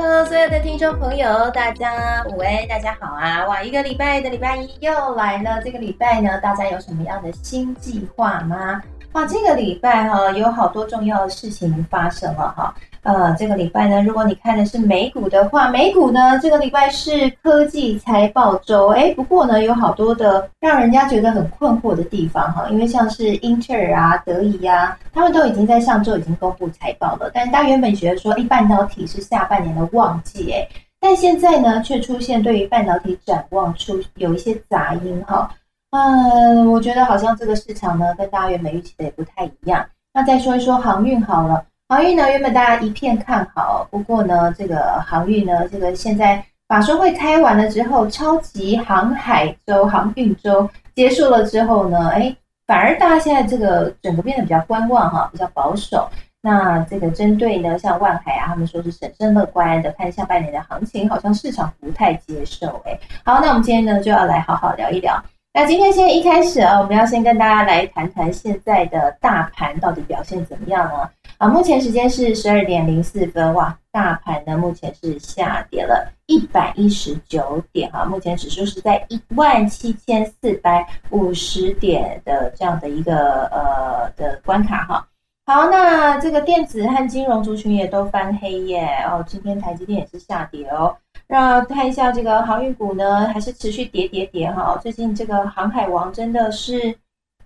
Hello，所有的听众朋友，大家午安，大家好啊！哇，一个礼拜的礼拜一又来了。这个礼拜呢，大家有什么样的新计划吗？哇，这个礼拜哈，有好多重要的事情发生了哈。呃，这个礼拜呢，如果你看的是美股的话，美股呢这个礼拜是科技财报周，哎，不过呢有好多的让人家觉得很困惑的地方哈，因为像是英特尔啊、德仪啊，他们都已经在上周已经公布财报了，但是大家原本觉得说，哎，半导体是下半年的旺季，哎，但现在呢却出现对于半导体展望出有一些杂音哈，嗯，我觉得好像这个市场呢跟大家原本预期的也不太一样。那再说一说航运好了。航运呢，原本大家一片看好，不过呢，这个航运呢，这个现在法说会开完了之后，超级航海周、航运周结束了之后呢，哎，反而大家现在这个整个变得比较观望哈，比较保守。那这个针对呢，像万海啊，他们说是审慎乐观的看下半年的行情，好像市场不太接受。哎，好，那我们今天呢就要来好好聊一聊。那今天先一开始啊，我们要先跟大家来谈谈现在的大盘到底表现怎么样呢？啊，目前时间是十二点零四分，哇，大盘呢目前是下跌了一百一十九点，哈，目前指数是在一万七千四百五十点的这样的一个呃的关卡，哈。好，那这个电子和金融族群也都翻黑耶，哦，今天台积电也是下跌哦。那看一下这个航运股呢，还是持续跌跌跌，哈，最近这个航海王真的是。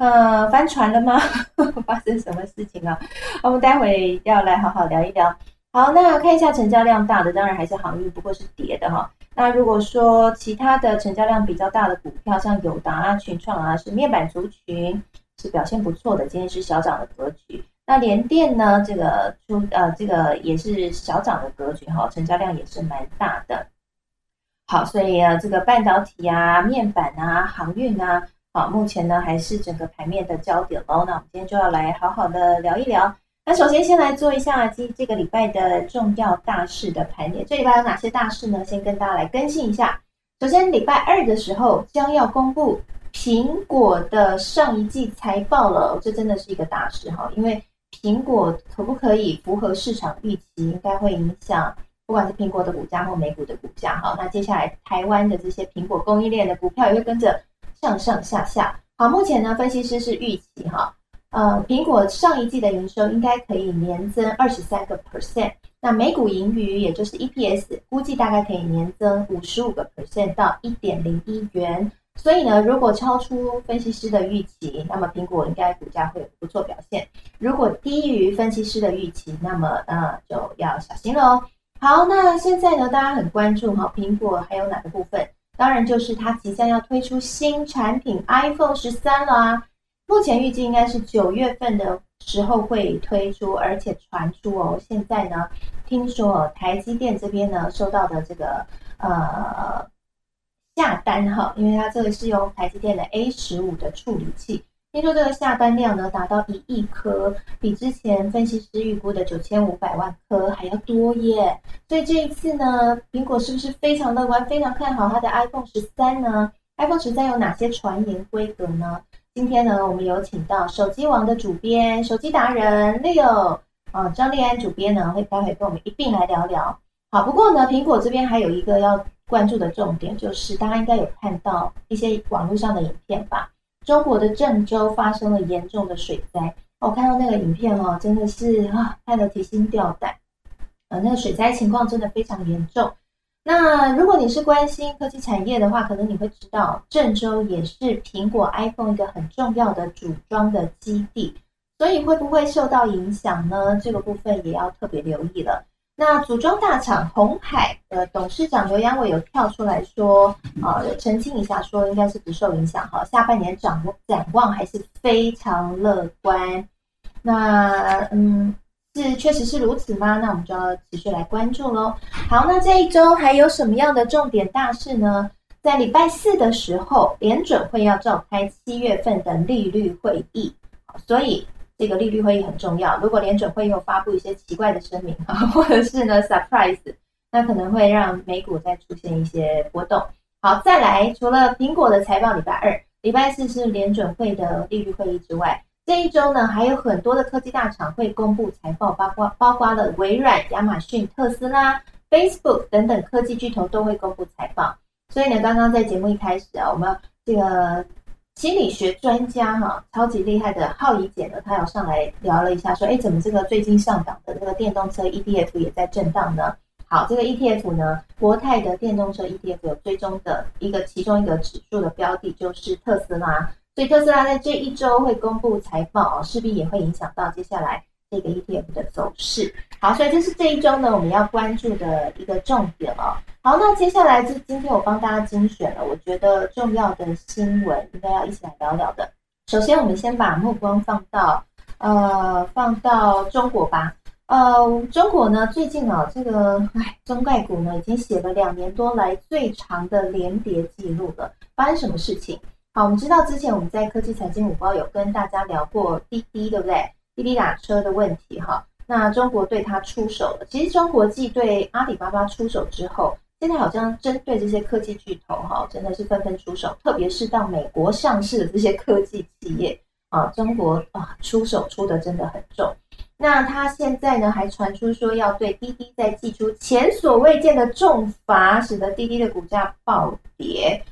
呃，翻船了吗？发生什么事情啊？我们待会要来好好聊一聊。好，那看一下成交量大的，当然还是航运，不过是跌的哈。那如果说其他的成交量比较大的股票，像友达啊、群创啊，是面板族群，是表现不错的，今天是小涨的格局。那联电呢，这个出呃，这个也是小涨的格局哈，成交量也是蛮大的。好，所以啊，这个半导体啊、面板啊、航运啊。好，目前呢还是整个盘面的焦点喽。那我们今天就要来好好的聊一聊。那首先先来做一下今这个礼拜的重要大事的盘点。这礼拜有哪些大事呢？先跟大家来更新一下。首先，礼拜二的时候将要公布苹果的上一季财报了，这真的是一个大事哈。因为苹果可不可以符合市场预期，应该会影响不管是苹果的股价或美股的股价哈。那接下来台湾的这些苹果供应链的股票也会跟着。上上下下，好，目前呢，分析师是预期哈，呃，苹果上一季的营收应该可以年增二十三个 percent，那每股盈余也就是 EPS 估计大概可以年增五十五个 percent 到一点零一元，所以呢，如果超出分析师的预期，那么苹果应该股价会有不错表现；如果低于分析师的预期，那么呃就要小心了哦。好，那现在呢，大家很关注哈，苹果还有哪个部分？当然就是它即将要推出新产品 iPhone 十三了啊！目前预计应该是九月份的时候会推出，而且传出哦，现在呢，听说台积电这边呢收到的这个呃下单哈，因为它这个是由台积电的 A 十五的处理器。听说这个下单量呢达到一亿颗，比之前分析师预估的九千五百万颗还要多耶。所以这一次呢，苹果是不是非常乐观，非常看好它的 iPhone 十三呢？iPhone 十三有哪些传言规格呢？今天呢，我们有请到手机王的主编、手机达人 Leo 啊，张立安主编呢，会待会跟我们一并来聊聊。好，不过呢，苹果这边还有一个要关注的重点，就是大家应该有看到一些网络上的影片吧。中国的郑州发生了严重的水灾，我看到那个影片哦，真的是啊，看得提心吊胆。呃，那个水灾情况真的非常严重。那如果你是关心科技产业的话，可能你会知道，郑州也是苹果 iPhone 一个很重要的组装的基地，所以会不会受到影响呢？这个部分也要特别留意了。那组装大厂红海的董事长刘阳伟有跳出来说，啊，澄清一下，说应该是不受影响哈，下半年展展望还是非常乐观。那嗯，是确实是如此吗？那我们就要持续来关注喽。好，那这一周还有什么样的重点大事呢？在礼拜四的时候，联准会要召开七月份的利率会议，所以。这个利率会议很重要。如果联准会又发布一些奇怪的声明啊，或者是呢 surprise，那可能会让美股再出现一些波动。好，再来，除了苹果的财报礼拜二、礼拜四是联准会的利率会议之外，这一周呢还有很多的科技大厂会公布财报，包括包括了微软、亚马逊、特斯拉、Facebook 等等科技巨头都会公布财报。所以呢，刚刚在节目一开始啊，我们这个心理学专家哈，超级厉害的浩怡姐呢，她有上来聊了一下，说，哎，怎么这个最近上涨的这个电动车 ETF 也在震荡呢？好，这个 ETF 呢，国泰的电动车 ETF 有追踪的一个其中一个指数的标的就是特斯拉，所以特斯拉在这一周会公布财报，势必也会影响到接下来。这个 ETF 的走势，好，所以这是这一周呢我们要关注的一个重点哦。好，那接下来是今天我帮大家精选了，我觉得重要的新闻应该要一起来聊聊的。首先，我们先把目光放到呃放到中国吧。呃，中国呢最近啊这个哎中概股呢已经写了两年多来最长的连跌记录了。发生什么事情？好，我们知道之前我们在科技财经五包有跟大家聊过滴滴，对不对？滴滴打车的问题哈，那中国对它出手了。其实中国继对阿里巴巴出手之后，现在好像针对这些科技巨头哈，真的是纷纷出手。特别是到美国上市的这些科技企业啊，中国啊出手出的真的很重。那他现在呢，还传出说要对滴滴再寄出前所未见的重罚，使得滴滴的股价暴跌。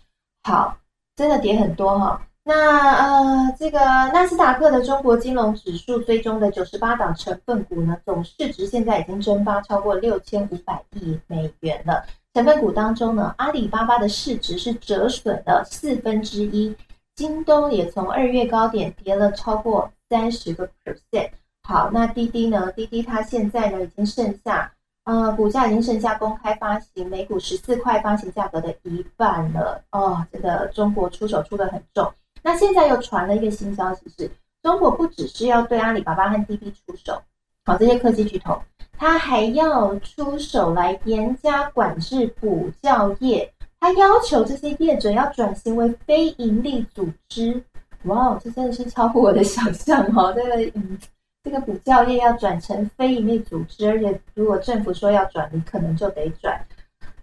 好，真的跌很多哈。那呃，这个纳斯达克的中国金融指数追踪的九十八档成分股呢，总市值现在已经蒸发超过六千五百亿美元了。成分股当中呢，阿里巴巴的市值是折损了四分之一，京东也从二月高点跌了超过三十个 percent。好，那滴滴呢？滴滴它现在呢已经剩下呃，股价已经剩下公开发行每股十四块发行价格的一半了。哦，这个中国出手出的很重。那现在又传了一个新消息，是中国不只是要对阿里巴巴和滴滴出手，好这些科技巨头，他还要出手来严加管制补教业，他要求这些业者要转型为非盈利组织。哇，这真的是超乎我的想象哦！这个嗯，这个补教业要转成非盈利组织，而且如果政府说要转，你可能就得转。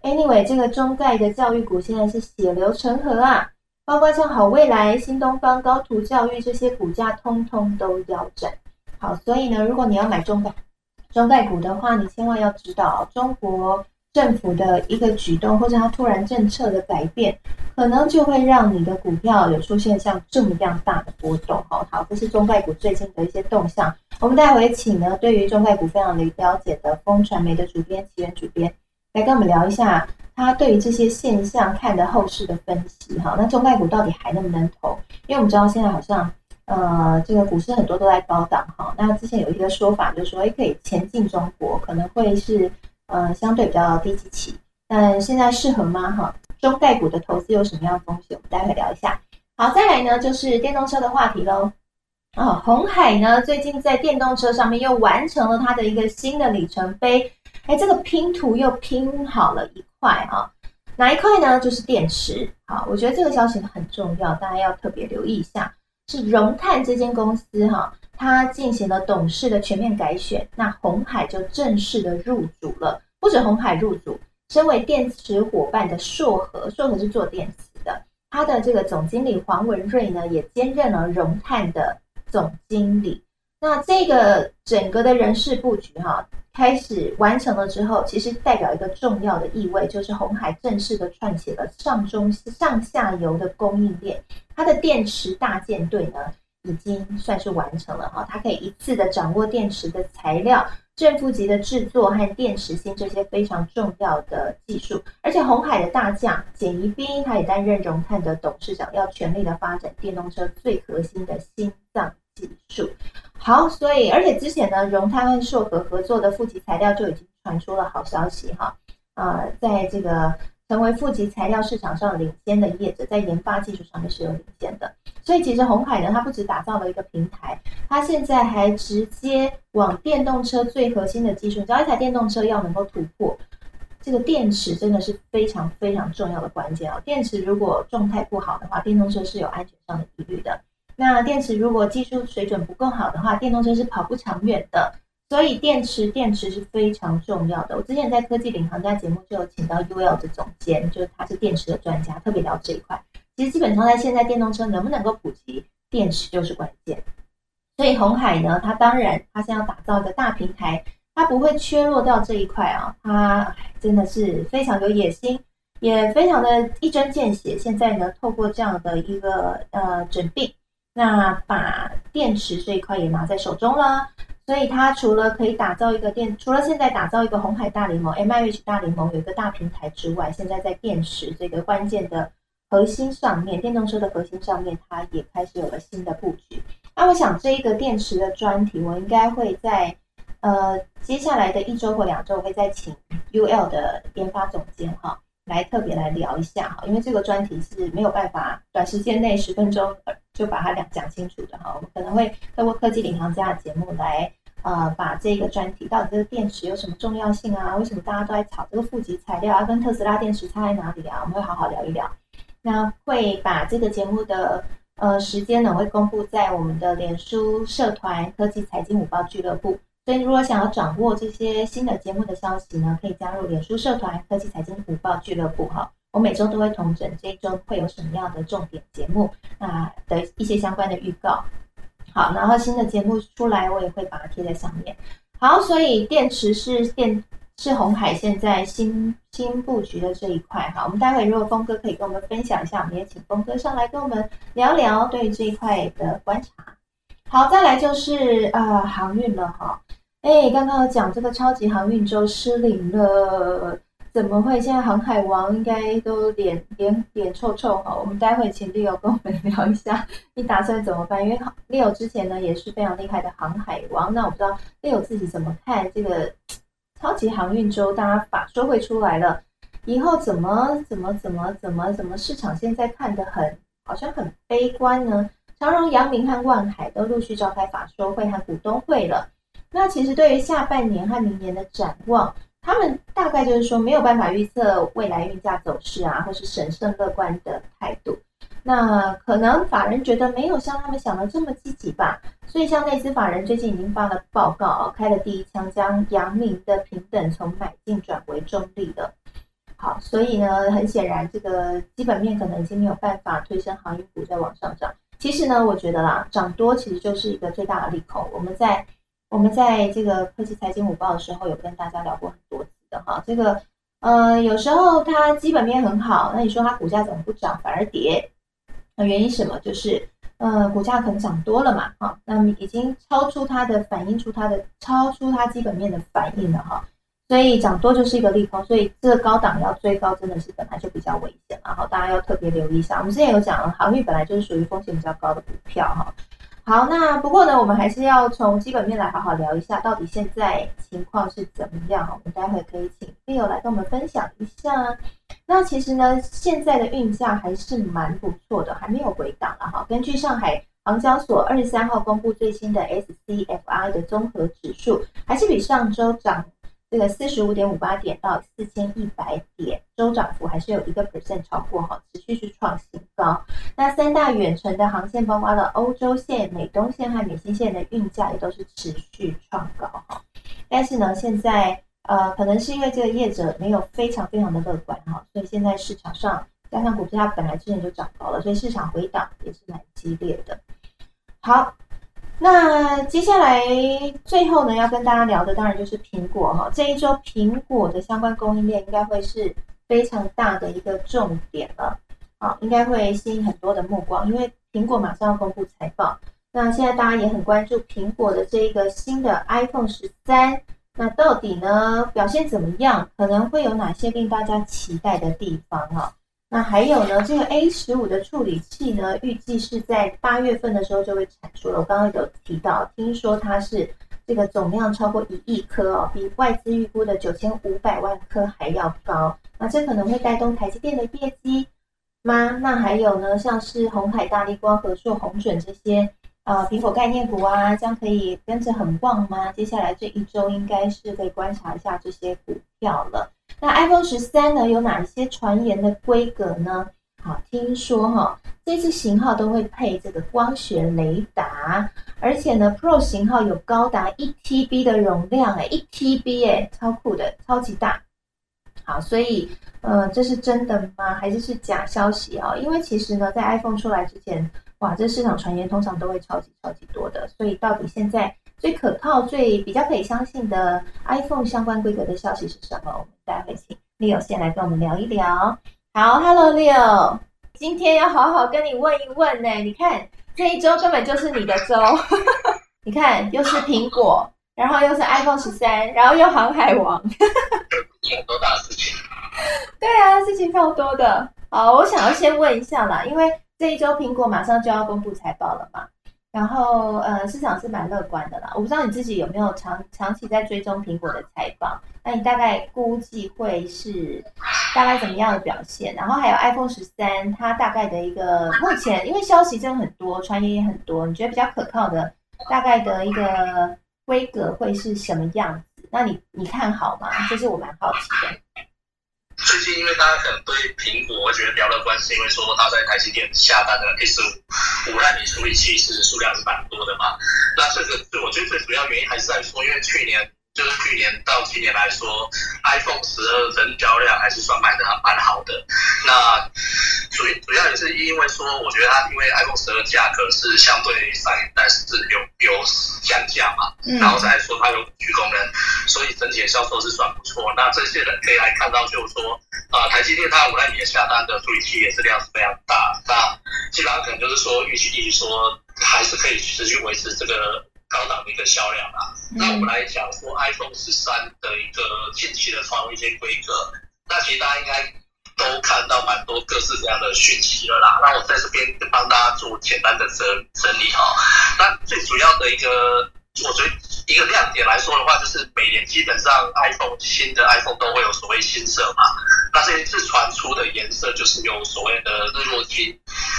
Anyway，这个中概的教育股现在是血流成河啊！包括像好未来、新东方、高途教育这些股价，通通都腰斩。好，所以呢，如果你要买中概中概股的话，你千万要知道，中国政府的一个举动或者它突然政策的改变，可能就会让你的股票有出现像这么样大的波动。好，好，这是中概股最近的一些动向。我们待会请呢，对于中概股非常了解的风传媒的主编奇源主编来跟我们聊一下。他对于这些现象看的后市的分析，哈，那中概股到底还能不能投？因为我们知道现在好像，呃，这个股市很多都在高档，哈。那之前有一个说法，就是说，哎，可以前进中国，可能会是，呃，相对比较低级期，但现在适合吗？哈，中概股的投资有什么样的风险？我们待会聊一下。好，再来呢，就是电动车的话题喽。哦，红海呢，最近在电动车上面又完成了它的一个新的里程碑。哎，这个拼图又拼好了一块哈，哪一块呢？就是电池。好，我觉得这个消息很重要，大家要特别留意一下。是融碳这间公司哈，它进行了董事的全面改选，那红海就正式的入主了。不止红海入主，身为电池伙伴的硕和，硕和是做电池的，他的这个总经理黄文瑞呢，也兼任了融碳的总经理。那这个整个的人事布局哈。开始完成了之后，其实代表一个重要的意味，就是红海正式的串起了上中上下游的供应链。它的电池大舰队呢，已经算是完成了哈，它可以一次的掌握电池的材料、正负极的制作和电池芯这些非常重要的技术。而且红海的大将简宜斌，他也担任融碳的董事长，要全力的发展电动车最核心的心脏技术。好，所以而且之前呢，荣泰和硕和合作的负极材料就已经传出了好消息哈，啊，在这个成为负极材料市场上领先的业者，在研发技术上面是有领先的。所以其实红海呢，它不止打造了一个平台，它现在还直接往电动车最核心的技术，只要一台电动车要能够突破，这个电池真的是非常非常重要的关键哦。电池如果状态不好的话，电动车是有安全上的疑虑的。那电池如果技术水准不够好的话，电动车是跑不长远的。所以电池电池是非常重要的。我之前在科技领航家节目就有请到 UL 的总监，就是他是电池的专家，特别聊这一块。其实基本上在现在电动车能不能够普及，电池就是关键。所以红海呢，它当然它现在要打造一个大平台，它不会缺落掉这一块啊，它真的是非常有野心，也非常的一针见血。现在呢，透过这样的一个呃诊病，那把电池这一块也拿在手中了。所以它除了可以打造一个电，除了现在打造一个红海大联盟 M I H 大联盟有一个大平台之外，现在在电池这个关键的核心上面，电动车的核心上面，它也开始有了新的布局。那我想这一个电池的专题，我应该会在呃接下来的一周或两周，我会再请 U L 的研发总监哈来特别来聊一下哈，因为这个专题是没有办法短时间内十分钟就把它讲讲清楚的哈，我们可能会透过科技领航家的节目来。呃，把这个专题到底这个电池有什么重要性啊？为什么大家都在炒这个负极材料啊？跟特斯拉电池差在哪里啊？我们会好好聊一聊。那会把这个节目的呃时间呢，会公布在我们的脸书社团科技财经五报俱乐部。所以如果想要掌握这些新的节目的消息呢，可以加入脸书社团科技财经午报俱乐部哈。我每周都会同整这一周会有什么样的重点节目，那的一些相关的预告。好，然后新的节目出来，我也会把它贴在上面。好，所以电池是电是红海现在新新布局的这一块哈。我们待会如果峰哥可以跟我们分享一下，我们也请峰哥上来跟我们聊聊对这一块的观察。好，再来就是呃航运了哈。哎，刚刚有讲这个超级航运周失灵了。怎么会？现在航海王应该都脸脸脸臭臭哈。我们待会请 Leo 跟我们聊一下，你打算怎么办？因为 Leo 之前呢也是非常厉害的航海王。那我不知道 Leo 自己怎么看这个超级航运周？大家法说会出来了以后，怎么怎么怎么怎么怎么市场现在看的很好像很悲观呢？长荣、阳明和万海都陆续召开法说会和股东会了。那其实对于下半年和明年的展望。他们大概就是说没有办法预测未来运价走势啊，或是审慎乐观的态度。那可能法人觉得没有像他们想的这么积极吧。所以像内资法人最近已经发了报告，开了第一枪，将阳明的平等从买进转为中立的。好，所以呢，很显然这个基本面可能已经没有办法推升航运股再往上涨。其实呢，我觉得啦，涨多其实就是一个最大的利空。我们在我们在这个科技财经午报的时候，有跟大家聊过很多次的哈。这个呃，有时候它基本面很好，那你说它股价怎么不涨反而跌？那原因什么？就是呃，股价可能涨多了嘛，哈，那么已经超出它的反映出它的超出它基本面的反应了哈。所以涨多就是一个利空，所以这个高档要追高真的是本来就比较危险，然后大家要特别留意一下。我们之前有讲了，航运本来就是属于风险比较高的股票哈。好，那不过呢，我们还是要从基本面来好好聊一下，到底现在情况是怎么样我们待会可以请 Leo 来跟我们分享一下。那其实呢，现在的运价还是蛮不错的，还没有回档了哈。根据上海航交所二十三号公布最新的 SCFI 的综合指数，还是比上周涨。这个四十五点五八点到四千一百点，周涨幅还是有一个 percent 超过哈，持续是创新高。那三大远程的航线，包括了欧洲线、美东线和美西线的运价也都是持续创高哈。但是呢，现在呃，可能是因为这个业者没有非常非常的乐观哈，所以现在市场上加上股价本来之前就涨高了，所以市场回档也是蛮激烈的。好。那接下来最后呢，要跟大家聊的当然就是苹果哈。这一周苹果的相关供应链应该会是非常大的一个重点了，好，应该会吸引很多的目光，因为苹果马上要公布财报。那现在大家也很关注苹果的这一个新的 iPhone 十三，那到底呢表现怎么样？可能会有哪些令大家期待的地方哈？那还有呢？这个 A 十五的处理器呢，预计是在八月份的时候就会产出了。我刚刚有提到，听说它是这个总量超过一亿颗哦，比外资预估的九千五百万颗还要高。那这可能会带动台积电的业绩吗？那还有呢？像是红海、大力光、和硕、红准这些呃苹果概念股啊，将可以跟着很旺吗？接下来这一周应该是可以观察一下这些股票了。那 iPhone 十三呢？有哪一些传言的规格呢？好，听说哈，这次型号都会配这个光学雷达，而且呢，Pro 型号有高达一 TB 的容量，哎，一 TB 哎，超酷的，超级大。好，所以呃，这是真的吗？还是是假消息啊？因为其实呢，在 iPhone 出来之前，哇，这市场传言通常都会超级超级多的，所以到底现在最可靠、最比较可以相信的 iPhone 相关规格的消息是什么？我们待会请 Leo 先来跟我们聊一聊。好，Hello Leo，今天要好好跟你问一问呢。你看这一周根本就是你的周，你看又是苹果，然后又是 iPhone 十三，然后又航海王，很多大事情。对啊，事情超多的。好，我想要先问一下啦，因为这一周苹果马上就要公布财报了嘛。然后，呃，市场是蛮乐观的啦。我不知道你自己有没有长长期在追踪苹果的财报，那你大概估计会是大概怎么样的表现？然后还有 iPhone 十三，它大概的一个目前，因为消息真的很多，传言也很多，你觉得比较可靠的大概的一个规格会是什么样子？那你你看好吗？这是我蛮好奇的。最近因为大家可能对苹果我觉得比较乐观，是因为说他在台积电下单的 S 五五纳米处理器是数量是蛮多的嘛。那这个对我觉得最主要原因还是在说，因为去年就是去年到今年来说，iPhone 十二成交量还是算卖的蛮好的。那主主要也是因为说，我觉得它因为 iPhone 十二价格是相对上一代是有有降价嘛，然后再来说它有五 G 功能，所以整体的销售是算不错。那这些人可以来看到，就是说，啊，台积电它五纳米下单的处理器也是量是非常大，那基本上可能就是说预期预说还是可以持续维持这个高档的一个销量啊。那我们来讲说 iPhone 十三的一个近期的创一些规格，那其实大家应该。都看到蛮多各式各样的讯息了啦，那我在这边帮大家做简单的整整理哈。那最主要的一个，我觉得一个亮点来说的话，就是每年基本上 iPhone 新的 iPhone 都会有所谓新色嘛。那这一次传出的颜色就是有所谓的日落金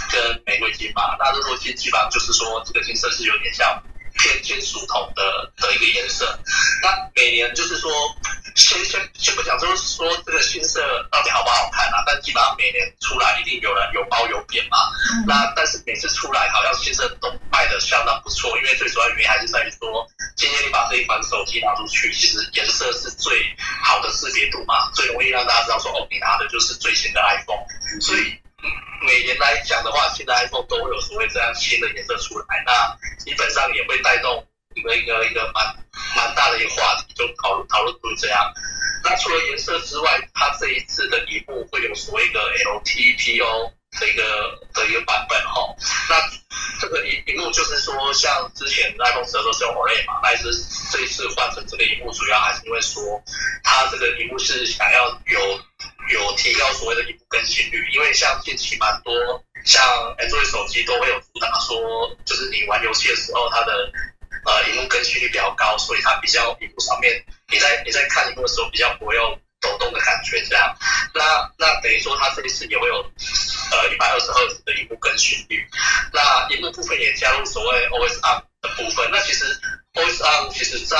跟玫瑰金嘛。那日落金基本上就是说这个金色是有点像。偏金属铜的的一个颜色，那每年就是说，先先先不讲，就是说这个新色到底好不好看啊？但基本上每年出来一定有人有褒有贬嘛。那但是每次出来好像新色都卖的相当不错，因为最主要原因还是在于说，今天你把这一款手机拿出去，其实颜色是最好的识别度嘛，最容易让大家知道说哦，你拿的就是最新的 iPhone，所以。每年来讲的话，现在 iPhone 都会有所谓这样新的颜色出来，那基本上也会带动一个一个一个蛮蛮大的一个话题，就讨论讨论出这样。那除了颜色之外，它这一次的荧幕会有所谓的 LTPO 的一个的一个版本哈。那这个荧荧幕就是说，像之前 iPhone 十二都是用 OLED 嘛，那是这一次换成这个荧幕，主要还是因为说它这个荧幕是想要有。有提高所谓的荧幕更新率，因为像近期蛮多像安卓的手机都会有主打说，就是你玩游戏的时候，它的呃荧幕更新率比较高，所以它比较荧幕上面你在你在看荧幕的时候比较不会有抖动的感觉这样。那那等于说它这一次也会有呃一百二十赫兹的荧幕更新率，那荧幕部分也加入所谓 OSR 的部分，那其实。OSR 其实，在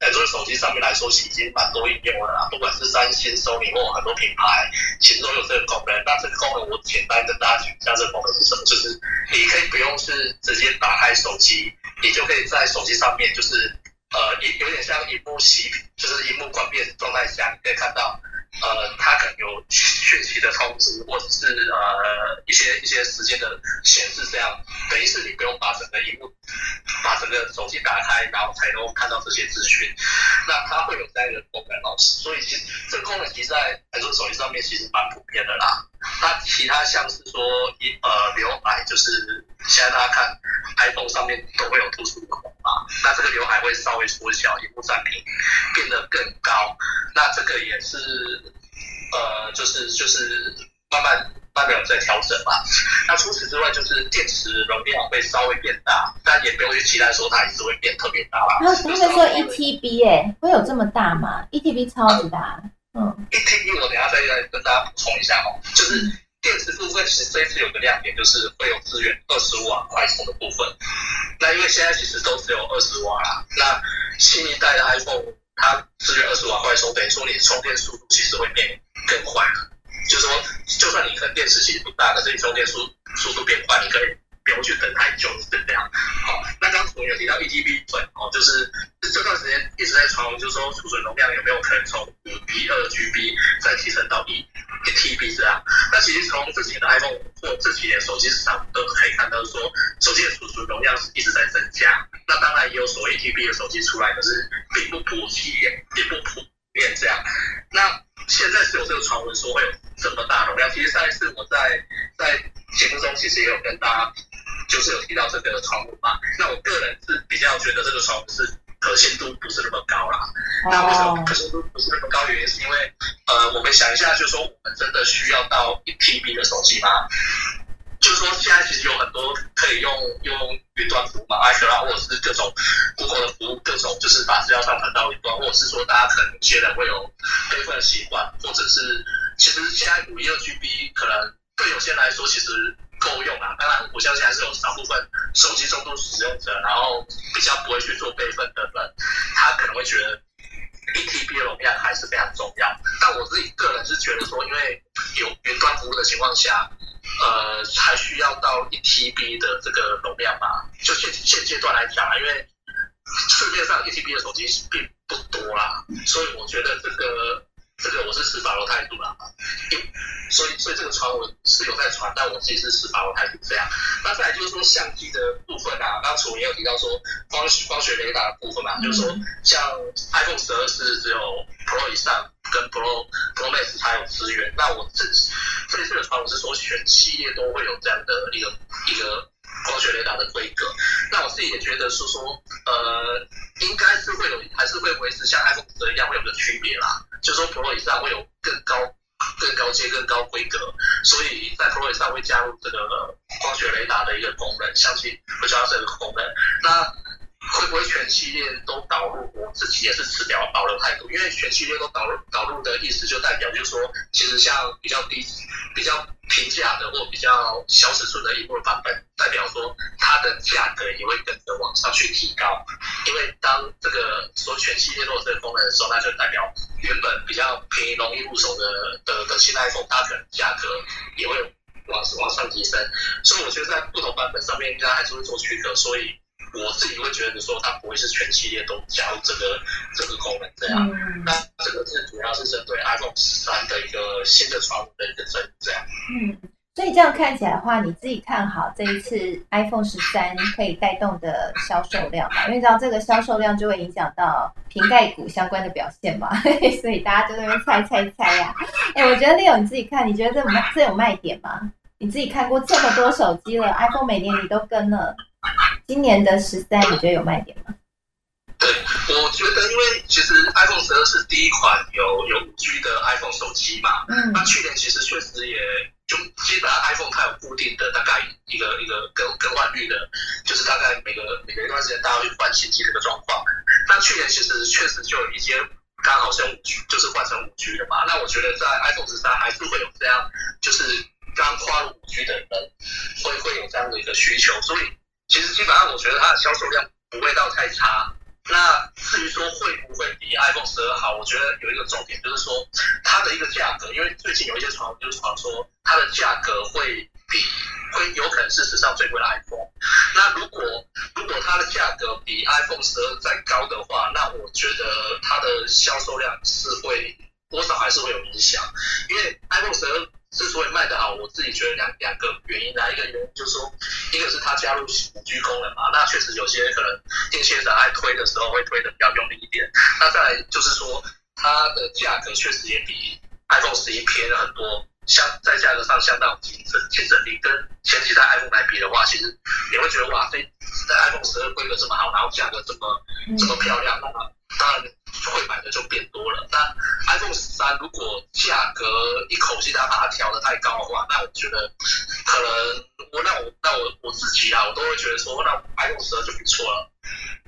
安卓手机上面来说是，已经蛮多应用了啦。不管是三星、Sony 或很多品牌，其实都有这个功能。那这个功能，我简单跟大家讲一下，这个功能是什么？就是你可以不用是直接打开手机，你就可以在手机上面，就是呃，有有点像荧幕熄，就是荧幕关闭状态下，你可以看到。呃，它可能有讯息的通知，或者是呃一些一些时间的显示，这样等于是你不用把整个荧幕、把整个手机打开，然后才能够看到这些资讯。那它会有这样一个功能哦，所以其实这个功能其实在很多手机上面其实蛮普遍的啦。那其他像是说一呃刘海，就是现在大家看 iPhone 上面都会有突出的孔嘛，那这个刘海会稍微缩小，也不占屏变得更高。那这个也是呃，就是就是慢慢慢慢有在调整嘛。那除此之外，就是电池容量会稍微变大，但也不用去期待说它一直会变特别大啦。那不是说一 TB 哎，会有这么大吗？一 TB 超级大。嗯，一 TB 我等下再再跟大家补充一下哦，就是电池部分其实这一次有个亮点，就是会有支援二十瓦快充的部分。那因为现在其实都只有二十瓦啦，那新一代的 iPhone 它支援二十瓦快充，等于说你充电速度其实会变更快了。就是说，就算你可能电池其实不大，可是你充电速速度变快，你可以不用去等太久，是这样。好，那刚刚有提到一 TB 分哦，就是这段时间一直在传闻，就是说储存容量有没有可能从五 G、二 GB 再提升到一 T B 这样？那其实从这几年的 iPhone 或这几年手机市场都可以看到，说手机的储存容量是一直在增加。那当然也有所谓一 TB 的手机出来，可是并不普及，并不普遍这样。那现在是有这个传闻说会有这么大容量，其实上一次我在在节目中其实也有跟大家就是有提到这个传闻嘛。那我个人是比较觉得这个传闻是可信度不是那么高啦。那为什么可信度不是那么高？原因是因为呃，我们想一下，就是说我们真的需要到一 TB 的手机吗？就是说，现在其实有很多可以用用云端服务嘛，iCloud 或者是各种 Google 的服务，各种就是把资料上传到云端，或者是说大家可能有些人会有备份的习惯，或者是其实现在五一二 GB 可能对有些人来说其实够用啊。当然，我相信还是有少部分手机重度使用者，然后比较不会去做备份的人，他可能会觉得一 TB 的容量还是非常重要。但我自己个人是觉得说，因为有云端服务的情况下。呃，还需要到一 TB 的这个容量嘛？就现现阶段来讲，因为市面上一 TB 的手机并不多啦，所以我觉得这个这个我是持保留态度啦。所以所以这个传闻是有在传，但我自己是持保留态度这样。那再来就是说相机的部分啊，刚楚也有提到说光光学雷达的部分嘛，就是说像 iPhone 十二是只有 Pro 以上。跟 Pro Pro Max 才有资源，那我这这次的传闻是说全系列都会有这样的一个一个光学雷达的规格，那我自己也觉得是说，呃，应该是会有，还是会维持像 iPhone 十一样会有个区别啦，就说 Pro 以上会有更高更高阶更高规格，所以在 Pro 以上会加入这个光学雷达的一个功能，相信会加入这个功能，那。会不会全系列都导入？我自己也是持表保留态度，因为全系列都导入导入的意思，就代表就是说，其实像比较低、比较平价的或比较小尺寸的一部版本，代表说它的价格也会跟着往上去提高。因为当这个说全系列都有这个功能的时候，那就代表原本比较便宜、容易入手的的的新 iPhone，它可能价格也会往往上提升。所以我觉得在不同版本上面，应该还是会做区隔。所以。我自己会觉得说，它不会是全系列都加入这个这个功能这样。那这个是主要是针对 iPhone 十三的一个新的传闻的一个增这样。嗯，所以这样看起来的话，你自己看好这一次 iPhone 十三可以带动的销售量嘛？因为知道这个销售量就会影响到瓶盖股相关的表现嘛，所以大家就在那边猜猜猜呀。哎，我觉得 Leo 你自己看，你觉得这卖这有卖点吗？你自己看过这么多手机了，iPhone 每年你都跟了。今年的十三，你觉得有卖点吗？对，我觉得，因为其实 iPhone 十二是第一款有有五 G 的 iPhone 手机嘛。嗯。那去年其实确实也就基本上 iPhone 它有固定的大概一个一个更更换率的，就是大概每个每隔一段时间大家会换新机这个状况。那去年其实确实就有一些刚好是用五 G，就是换成五 G 的嘛。那我觉得在 iPhone 十三还是会有这样，就是刚跨入五 G 的人会会有这样的一个需求，所以。其实基本上，我觉得它的销售量不会到太差。那至于说会不会比 iPhone 十二好，我觉得有一个重点就是说它的一个价格，因为最近有一些传闻就是传说它的价格会比会有可能是史上最贵的 iPhone。那如果如果它的价格比 iPhone 十二再高的话，那我觉得它的销售量是会多少还是会有影响，因为 iPhone 十二。之所以卖得好，我自己觉得两两个原因啦。一个原因就是说，一个是它加入五 G 功能嘛，那确实有些可能电线者爱推的时候会推的比较用力一点。那再来就是说，它的价格确实也比 iPhone 十一便宜了很多，相在价格上相当有竞争竞争力。跟前几代 iPhone 来比的话，其实你会觉得哇，这在 iPhone 十二规格这么好，然后价格这么这么漂亮，那么当然。会买的就变多了。那 iPhone 十三如果价格一口气它把它调的太高的话，那我觉得可能我那我那我我自己啊，我都会觉得说，那 iPhone 十二就不错了，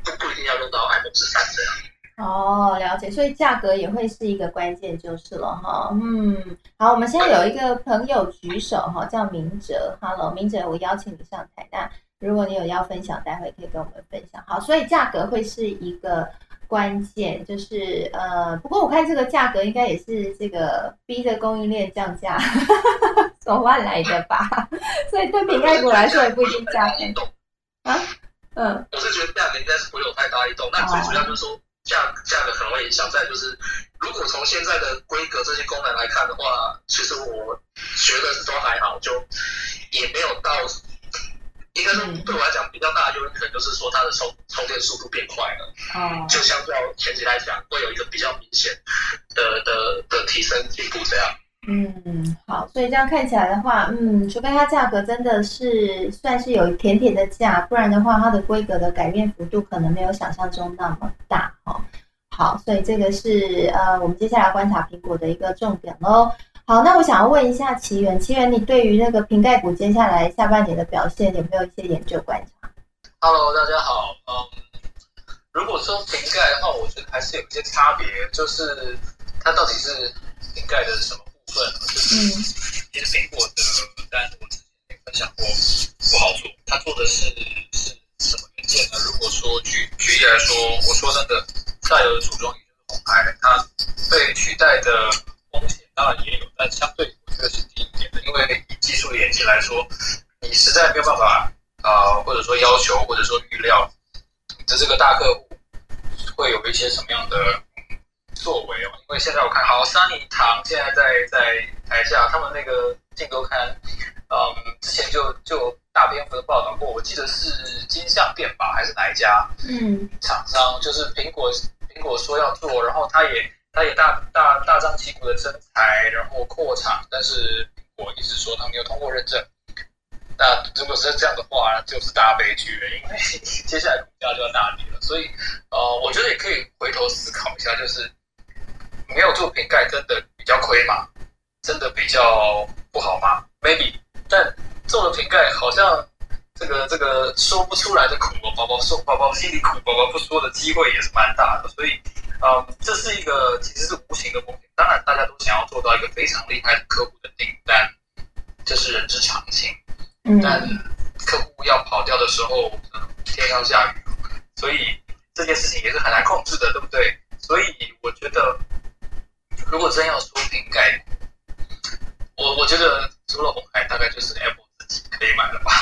不不一定要用到 iPhone 十三这样。哦，了解，所以价格也会是一个关键就是了哈。嗯，好，我们现在有一个朋友举手哈，叫明哲，Hello，明哲，我邀请你上台。那如果你有要分享，待会可以跟我们分享。好，所以价格会是一个。关键就是呃，不过我看这个价格应该也是这个逼着供应链降价 手腕来的吧，所以对品牌股来说也不一定价格啊。嗯，我是觉得价格应该是不会有太大移动，那最主要就是说价价格可能会影响在就是，如果从现在的规格这些功能来看的话，其实我觉得是都还好，就也没有到。应该说对我来讲比较大的优点，可能就是说它的充充电速度变快了。哦。就相较前期来讲，会有一个比较明显的的的提升进步这样。嗯，好，所以这样看起来的话，嗯，除非它价格真的是算是有甜甜的价，不然的话，它的规格的改变幅度可能没有想象中那么大。哦，好，所以这个是呃，我们接下来观察苹果的一个重点喽。好，那我想要问一下奇源，奇源，你对于那个瓶盖股接下来下半年的表现有没有一些研究观察？Hello，大家好。嗯，如果说瓶盖的话，我觉得还是有一些差别，就是它到底是瓶盖的什么部分？就是其实苹果的单，我之前也分享过，不好做。它做的是是什么元件呢？如果说举举例来说，我说那个下游的组装，也就是红海，它被取代的。风险当然也有，但相对我觉得是低一点的，因为以技术演进来说，你实在没有办法啊，或者说要求，或者说预料你的这个大客户会有一些什么样的作为哦。因为现在我看好三尼堂现在在在台下，他们那个镜头看，嗯，之前就就大篇幅的报道过，我记得是金相店吧，还是哪一家？嗯，厂商就是苹果，苹果说要做，然后他也。他也大大大张旗鼓的增财，然后扩产，但是我一直说他没有通过认证。那如果是这样的话，就是大悲剧了，因为接下来股价就要大跌了。所以，呃，我觉得也可以回头思考一下，就是没有做瓶盖真的比较亏吗？真的比较不好吗？Maybe，但做了瓶盖，好像这个这个说不出来的苦，宝宝说宝宝心里苦，宝宝不说的机会也是蛮大的，所以。嗯，这是一个其实是无形的风险。当然，大家都想要做到一个非常厉害的客户的订单，这是人之常情。嗯，但客户要跑掉的时候，天要下雨，所以这件事情也是很难控制的，对不对？所以我觉得，如果真要说瓶盖，我我觉得除了红海，大概就是 Apple 自己可以买了吧。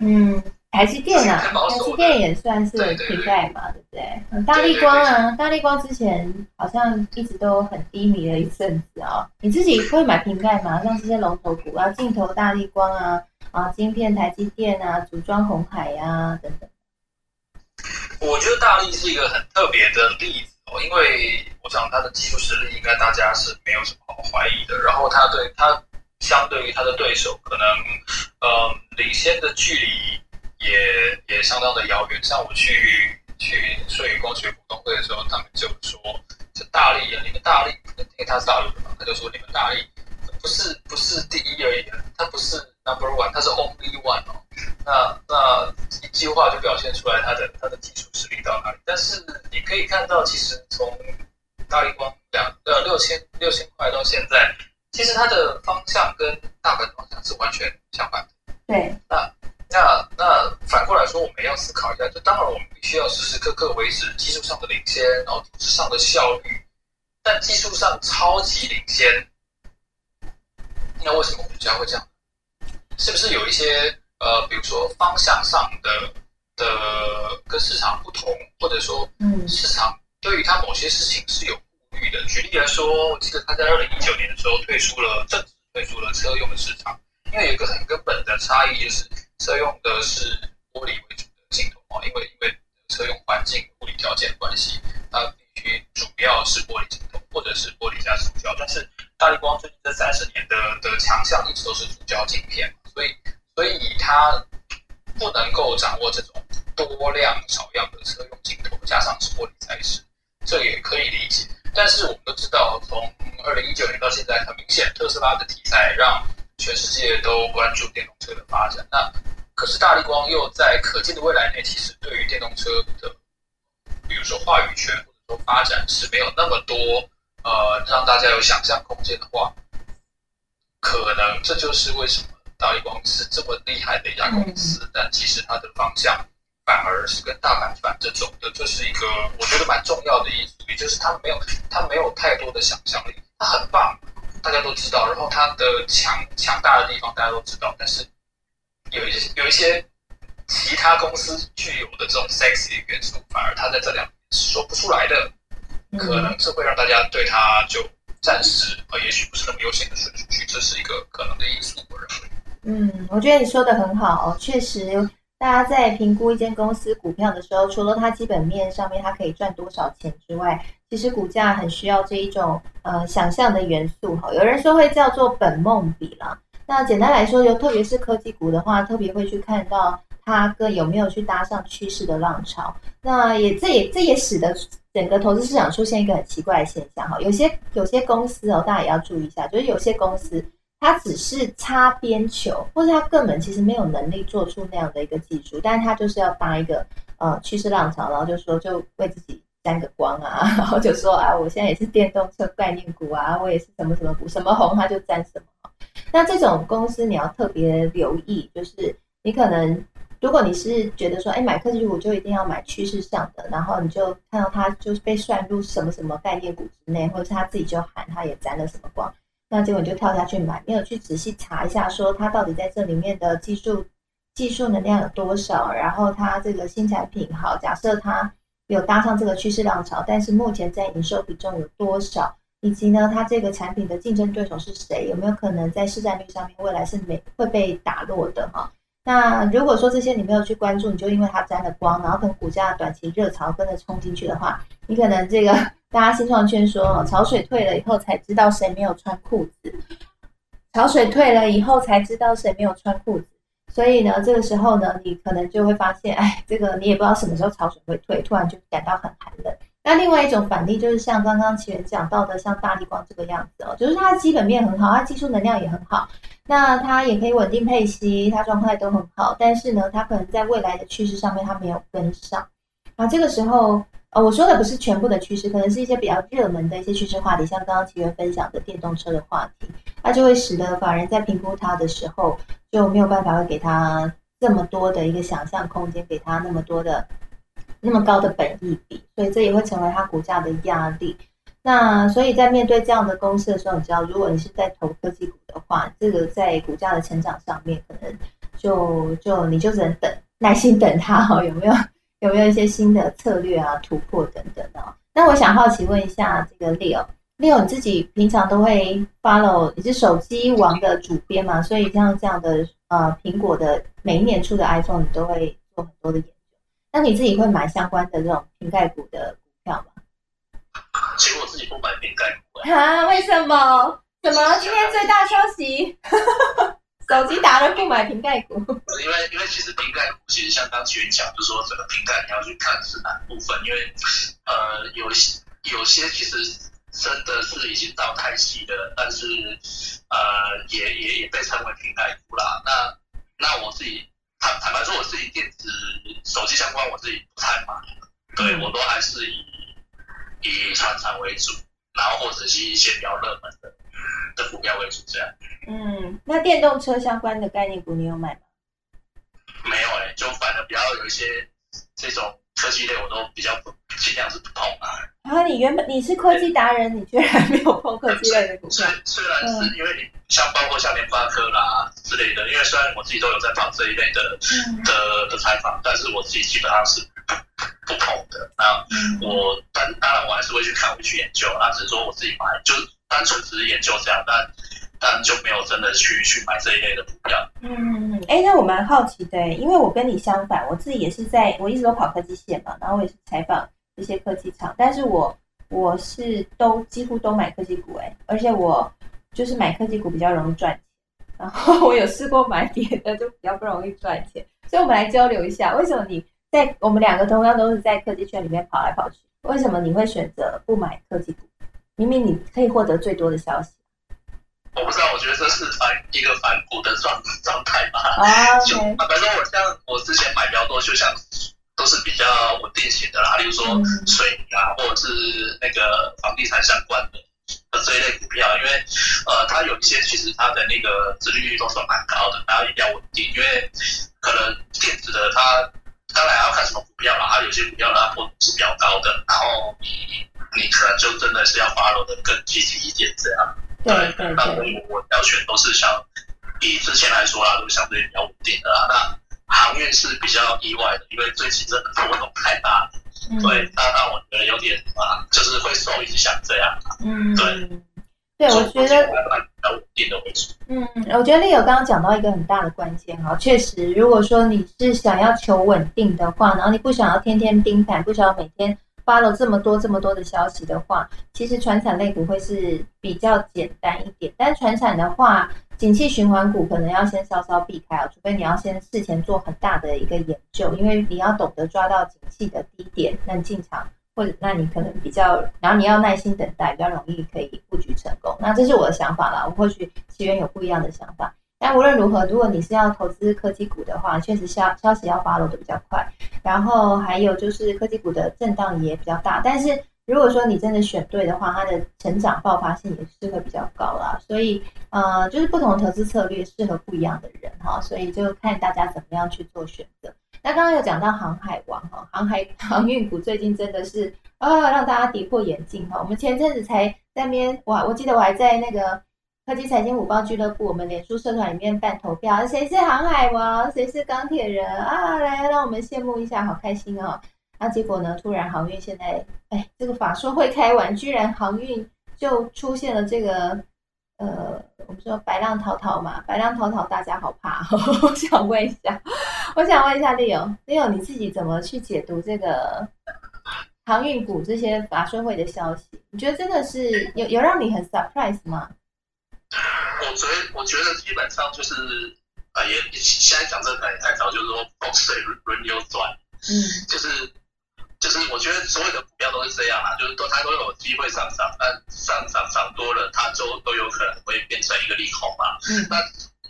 嗯。台积电啊，台积电也算是瓶盖嘛，对不对？大力光啊，大力光之前好像一直都很低迷了一阵子啊。你自己会买瓶盖吗？像这些龙头股啊，镜头大力光啊，啊，晶片台积电啊，组装红海呀等等。我觉得大力是一个很特别的例子哦，因为我想它的技术实力应该大家是没有什么好怀疑的。然后它对它相对于它的对手，可能呃领先的距离。也也相当的遥远。像我去去舜宇光学股东会的时候，他们就说：“这大力啊，你们大力，因为他是大陆的嘛，他就说你们大力不是不是第一而已，他不是 number one，他是 only one 哦。那那一句话就表现出来他的他的技术实力到哪里。但是你可以看到，其实从大力光两呃六千六千块到现在，其实它的方向跟大盘方向是完全相反的。对，那。那那反过来说，我们要思考一下，就当然我们必须要时时刻刻维持技术上的领先，然后组织上的效率。但技术上超级领先，那为什么股价会这样？是不是有一些呃，比如说方向上的的跟市场不同，或者说嗯，市场对于它某些事情是有顾虑的？举例来说，我记得他在二零一九年的时候退出了正式退出了车用的市场，因为有一个很根本的差异就是。车用的是玻璃为主的镜头啊，因为因为车用环境物理条件关系，它必须主要是玻璃镜头或者是玻璃加塑胶。但是大力光最近这三十年的的强项一直都是塑胶镜片，所以所以它不能够掌握这种多量少样的车用镜头，加上是玻璃材质，这也可以理解。但是我们都知道，从二零一九年到现在，很明显特斯拉的题材让全世界都关注电动车的发展。那可是大力光又在可见的未来内，其实对于电动车的，比如说话语权或者说发展是没有那么多，呃，让大家有想象空间的话，可能这就是为什么大力光是这么厉害的一家公司，但其实它的方向反而是跟大盘反着走的，这是一个我觉得蛮重要的因素，也就是它没有它没有太多的想象力，它很棒，大家都知道，然后它的强强大的地方大家都知道，但是。有一些有一些其他公司具有的这种 sexy 元素，反而他在这两说不出来的，可能是会让大家对他就暂时呃，也许不是那么优先的顺序，这是一个可能的因素。我认为。嗯，我觉得你说的很好哦，确实，大家在评估一间公司股票的时候，除了它基本面上面它可以赚多少钱之外，其实股价很需要这一种呃想象的元素哈。有人说会叫做本梦比啦，那简单来说，就特别是科技股的话，特别会去看到它跟有没有去搭上趋势的浪潮。那也这也这也使得整个投资市场出现一个很奇怪的现象哈。有些有些公司哦，大家也要注意一下，就是有些公司。它只是擦边球，或者它根本其实没有能力做出那样的一个技术，但是它就是要搭一个呃趋势浪潮，然后就说就为自己沾个光啊，然后就说啊，我现在也是电动车概念股啊，我也是什么什么股，什么红它就沾什么。那这种公司你要特别留意，就是你可能如果你是觉得说，哎，买科技股就一定要买趋势上的，然后你就看到它就是被算入什么什么概念股之内，或者是他自己就喊它也沾了什么光。那结果你就跳下去买，没有去仔细查一下，说它到底在这里面的技术技术能量有多少，然后它这个新产品好，假设它有搭上这个趋势浪潮，但是目前在营收比重有多少，以及呢，它这个产品的竞争对手是谁，有没有可能在市占率上面未来是没会被打落的哈？那如果说这些你没有去关注，你就因为它沾了光，然后跟股价短期热潮跟着冲进去的话，你可能这个。大家新创圈说，潮水退了以后才知道谁没有穿裤子。潮水退了以后才知道谁没有穿裤子。所以呢，这个时候呢，你可能就会发现，哎，这个你也不知道什么时候潮水会退，突然就感到很寒冷。那另外一种反例就是像刚刚奇源讲到的，像大力光这个样子哦，就是它基本面很好，它技术能量也很好，那它也可以稳定配息，它状态都很好，但是呢，它可能在未来的趋势上面它没有跟上。那这个时候。呃，我说的不是全部的趋势，可能是一些比较热门的一些趋势话题，像刚刚奇源分享的电动车的话题，那就会使得法人在评估它的时候就没有办法会给他这么多的一个想象空间，给他那么多的那么高的本益比，所以这也会成为它股价的压力。那所以在面对这样的公司的时候，你知道，如果你是在投科技股的话，这个在股价的成长上面，可能就就你就只能等，耐心等它哈，有没有？有没有一些新的策略啊、突破等等的？那我想好奇问一下，这个 Leo，Leo 你自己平常都会 follow，你是手机王的主编嘛？所以像这样的呃，苹果的每一年出的 iPhone，你都会做很多的研究。那你自己会买相关的这种瓶盖股的股票吗？其实我自己不买瓶盖股啊？为什么？怎么今天最大消息？手机达人不买瓶盖股，因为因为其实瓶盖股其实像刚前讲，就是说整个瓶盖你要去看是哪部分，因为呃有些有些其实真的是已经到太细的，但是呃也也也被称为瓶盖股啦。那那我自己坦坦白说，我自己电子手机相关我自己不太买，对我都还是以以传产为主，然后或者是一些比较热门的。的股票为主，这样。嗯，那电动车相关的概念股你有买吗？没有哎，就反正比较有一些这种科技类，我都比较尽量是不碰啊。然后你原本你是科技达人，你居然没有碰科技类的股票？虽虽然是因为你像包括像联发科啦之类的，因为虽然我自己都有在跑这一类的的的采访，但是我自己基本上是不碰的。那我当当然我还是会去看，会去研究，那只是说我自己买就。单纯只是研究这样，但但就没有真的去去买这一类的股票。嗯，哎，那我蛮好奇的，因为我跟你相反，我自己也是在，我一直都跑科技线嘛，然后我也是采访一些科技厂，但是我我是都几乎都买科技股，哎，而且我就是买科技股比较容易赚钱，然后 我有试过买别的，就比较不容易赚钱。所以，我们来交流一下，为什么你在我们两个同样都是在科技圈里面跑来跑去，为什么你会选择不买科技股？明明你可以获得最多的消息，我不知道，我觉得这是反一个反骨的状状态吧。啊，就坦白说我像我之前买比较多，就像都是比较稳定型的啦，例如说水泥啊，或者是那个房地产相关的这一类股票，因为呃，它有一些其实它的那个殖利率都算蛮高的，然后也比较稳定，因为可能电子的它当然要看什么股票啦，它有些股票它波动是比较高的，然后你。你可能就真的是要 follow 的更积极一点，这样。对。那我我要选都是像以之前来说啊，都相对比较稳定的啊。那航运是比较意外的，因为最近真的波动太大了。嗯。对，那那我觉得有点啊，就是会受影响这样。嗯。对。对，我觉得。嗯，我觉得丽友刚刚讲到一个很大的关键哈，确实，如果说你是想要求稳定的话，然后你不想要天天盯盘，不想要每天发了这么多这么多的消息的话，其实传产类股会是比较简单一点。但传产的话，景气循环股可能要先稍稍避开啊，除非你要先事前做很大的一个研究，因为你要懂得抓到景气的低点，那进场。或者，那你可能比较，然后你要耐心等待，比较容易可以布局成功。那这是我的想法啦，我或许奇源有不一样的想法。但无论如何，如果你是要投资科技股的话，确实消消息要发落的比较快，然后还有就是科技股的震荡也比较大。但是如果说你真的选对的话，它的成长爆发性也是会比较高啦。所以，呃，就是不同投资策略适合不一样的人哈，所以就看大家怎么样去做选择。那刚刚有讲到航海王哈，航海航运股最近真的是啊，让大家跌破眼镜哈。我们前阵子才在那边哇，我记得我还在那个科技财经五报俱乐部，我们脸书社团里面办投票，谁是航海王，谁是钢铁人啊？来让我们羡慕一下，好开心哦。那结果呢，突然航运现在哎，这个法说会开完，居然航运就出现了这个。呃，我们说白浪滔滔嘛，白浪滔滔，大家好怕。我想问一下，我想问一下丽友，丽友你自己怎么去解读这个航运股这些法说会的消息？你觉得真的是有有让你很 surprise 吗？我觉得我觉得基本上就是呃，也现在讲这个可能太早，就是说风水轮流转，嗯，就是。就是我觉得所有的股票都是这样啊，就是都它都有机会上涨，但上涨涨多了，它就都有可能会变成一个利空嘛。嗯。那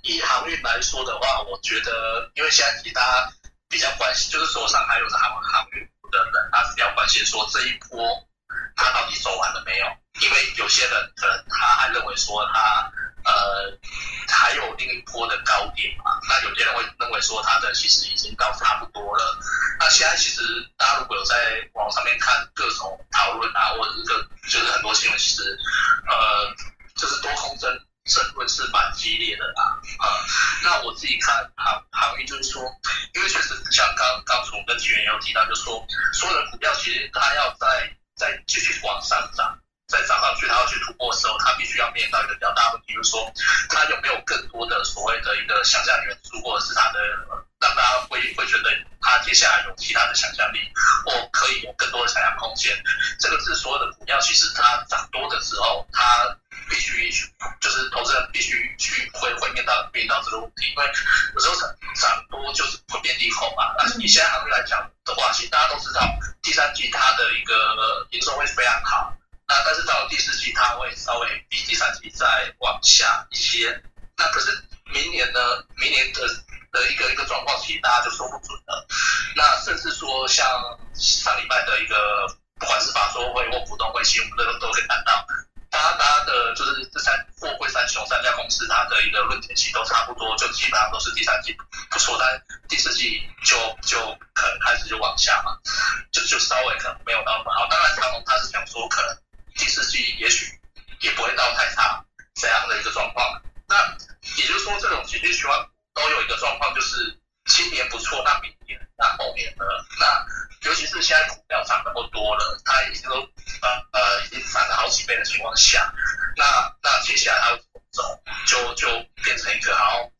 以航运来说的话，我觉得，因为现在其大家比较关心，就是手上还有航航运股的人，他是比较关心说这一波他到底走完了没有？因为有些人可能他还认为说他。呃，还有另一波的高点嘛？那有些人会认为说他的其实已经到差不多了。那现在其实大家如果有在网上面看各种讨论啊，或者是个就是很多新闻，其实呃，就是多空争争论是蛮激烈的啦。啊，那我自己看行行业就是说，因为确实像刚刚从跟纪元有提到，就是说所有的股票其实它要在再继续往上涨。再涨上去，它要去突破的时候，它必须要面临到一个比较大的问题，就是说，它有没有更多的所谓的一个想象元素，或者是它的让大家会会觉得它接下来有其他的想象力，或可以有更多的想象空间。这个是所有的股票，其实它涨多的时候，它必须就是投资人必须去会会面到面到这个问题，因为有时候涨涨多就是会变利空嘛。但是以现在行业来讲的话，其实大家都知道，第三季它的一个营收会非常好。那但是到了第四季，它会稍微比第三季再往下一些。那可是明年呢？明年的的一个一个状况，其实大家就说不准了。那甚至说像上礼拜的一个，不管是法说会或股东会，其实我们都都可以看到，他他的就是这三货柜三雄三家公司，它的一个论点其实都差不多，就基本上都是第三季不错，但第四季就就可能开始就往下嘛，就就稍微可能没有那么好。当然，长龙他是想说可能。第四季也许也不会到太差这样的一个状况，那也就是说，这种情绪循环都有一个状况，就是今年不错，那明年、那后年呢？那尤其是现在股票涨那么多了，它已经都呃呃已经涨了好几倍的情况下，那那接下来它怎么走，就就变成一个好，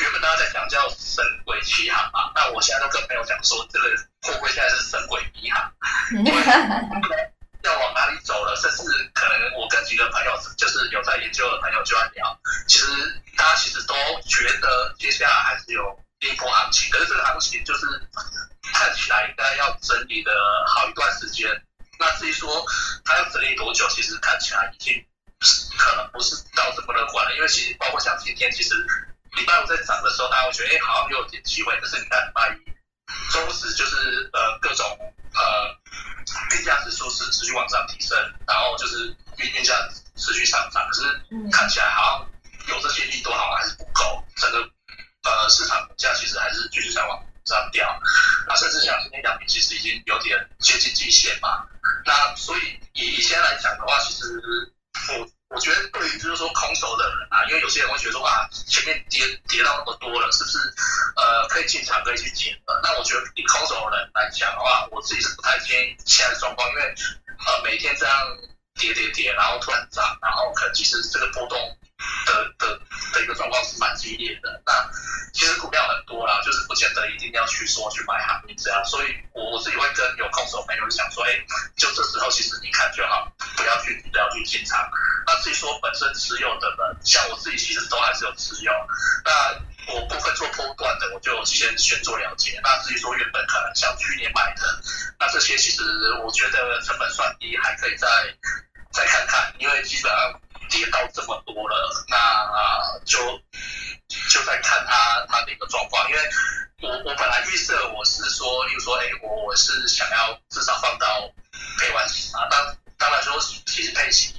原本大家在讲叫神鬼奇航嘛，那我现在都跟朋友讲说，这个会不会现在是神鬼迷航？要往哪里走了？甚至可能我跟几个朋友，就是有在研究的朋友就在聊，其实大家其实都觉得接下来还是有一波行情，可是这个行情就是看起来应该要整理的好一段时间。那至于说它要整理多久，其实看起来已经可能不是到这么乐观了。因为其实包括像今天，其实礼拜五在涨的时候，大家会觉得哎，好像又有点机会。可是你看礼拜一。中时就是呃各种呃运价指数是持续往上提升，然后就是运运价持续上涨，可是看起来好像有这些力度好像还是不够，整个呃市场价其实还是继续在往上掉，那甚至像今天两品其实已经有点接近极限嘛，那所以以以前来讲的话，其实我。我觉得对于就是说空手的人啊，因为有些人会觉得说啊，前面跌跌到那么多了，是不是呃可以进场可以去捡了？那我觉得以空手的人来讲的话，我自己是不太建议现在的状况，因为呃每天这样跌跌跌，然后突然涨，然后可能其实这个波动的的的一个状况是蛮激烈的。那其实股票很多啦，就是不见得一定要去说去买航运这样。所以我我自己会跟有空手朋友讲说，哎，就这时候其实你看就好，不要去不要去进场。那至于说本身持有的人，像我自己其实都还是有持有。那我部分做波段的，我就先先做了解。那至于说原本可能像去年买的，那这些其实我觉得成本算低，还可以再再看看，因为基本上跌到这么多了，那就就在看它它的一个状况。因为我我本来预设我是说，例如说，哎，我我是想要至少放到配完息啊。那当然说，其实配息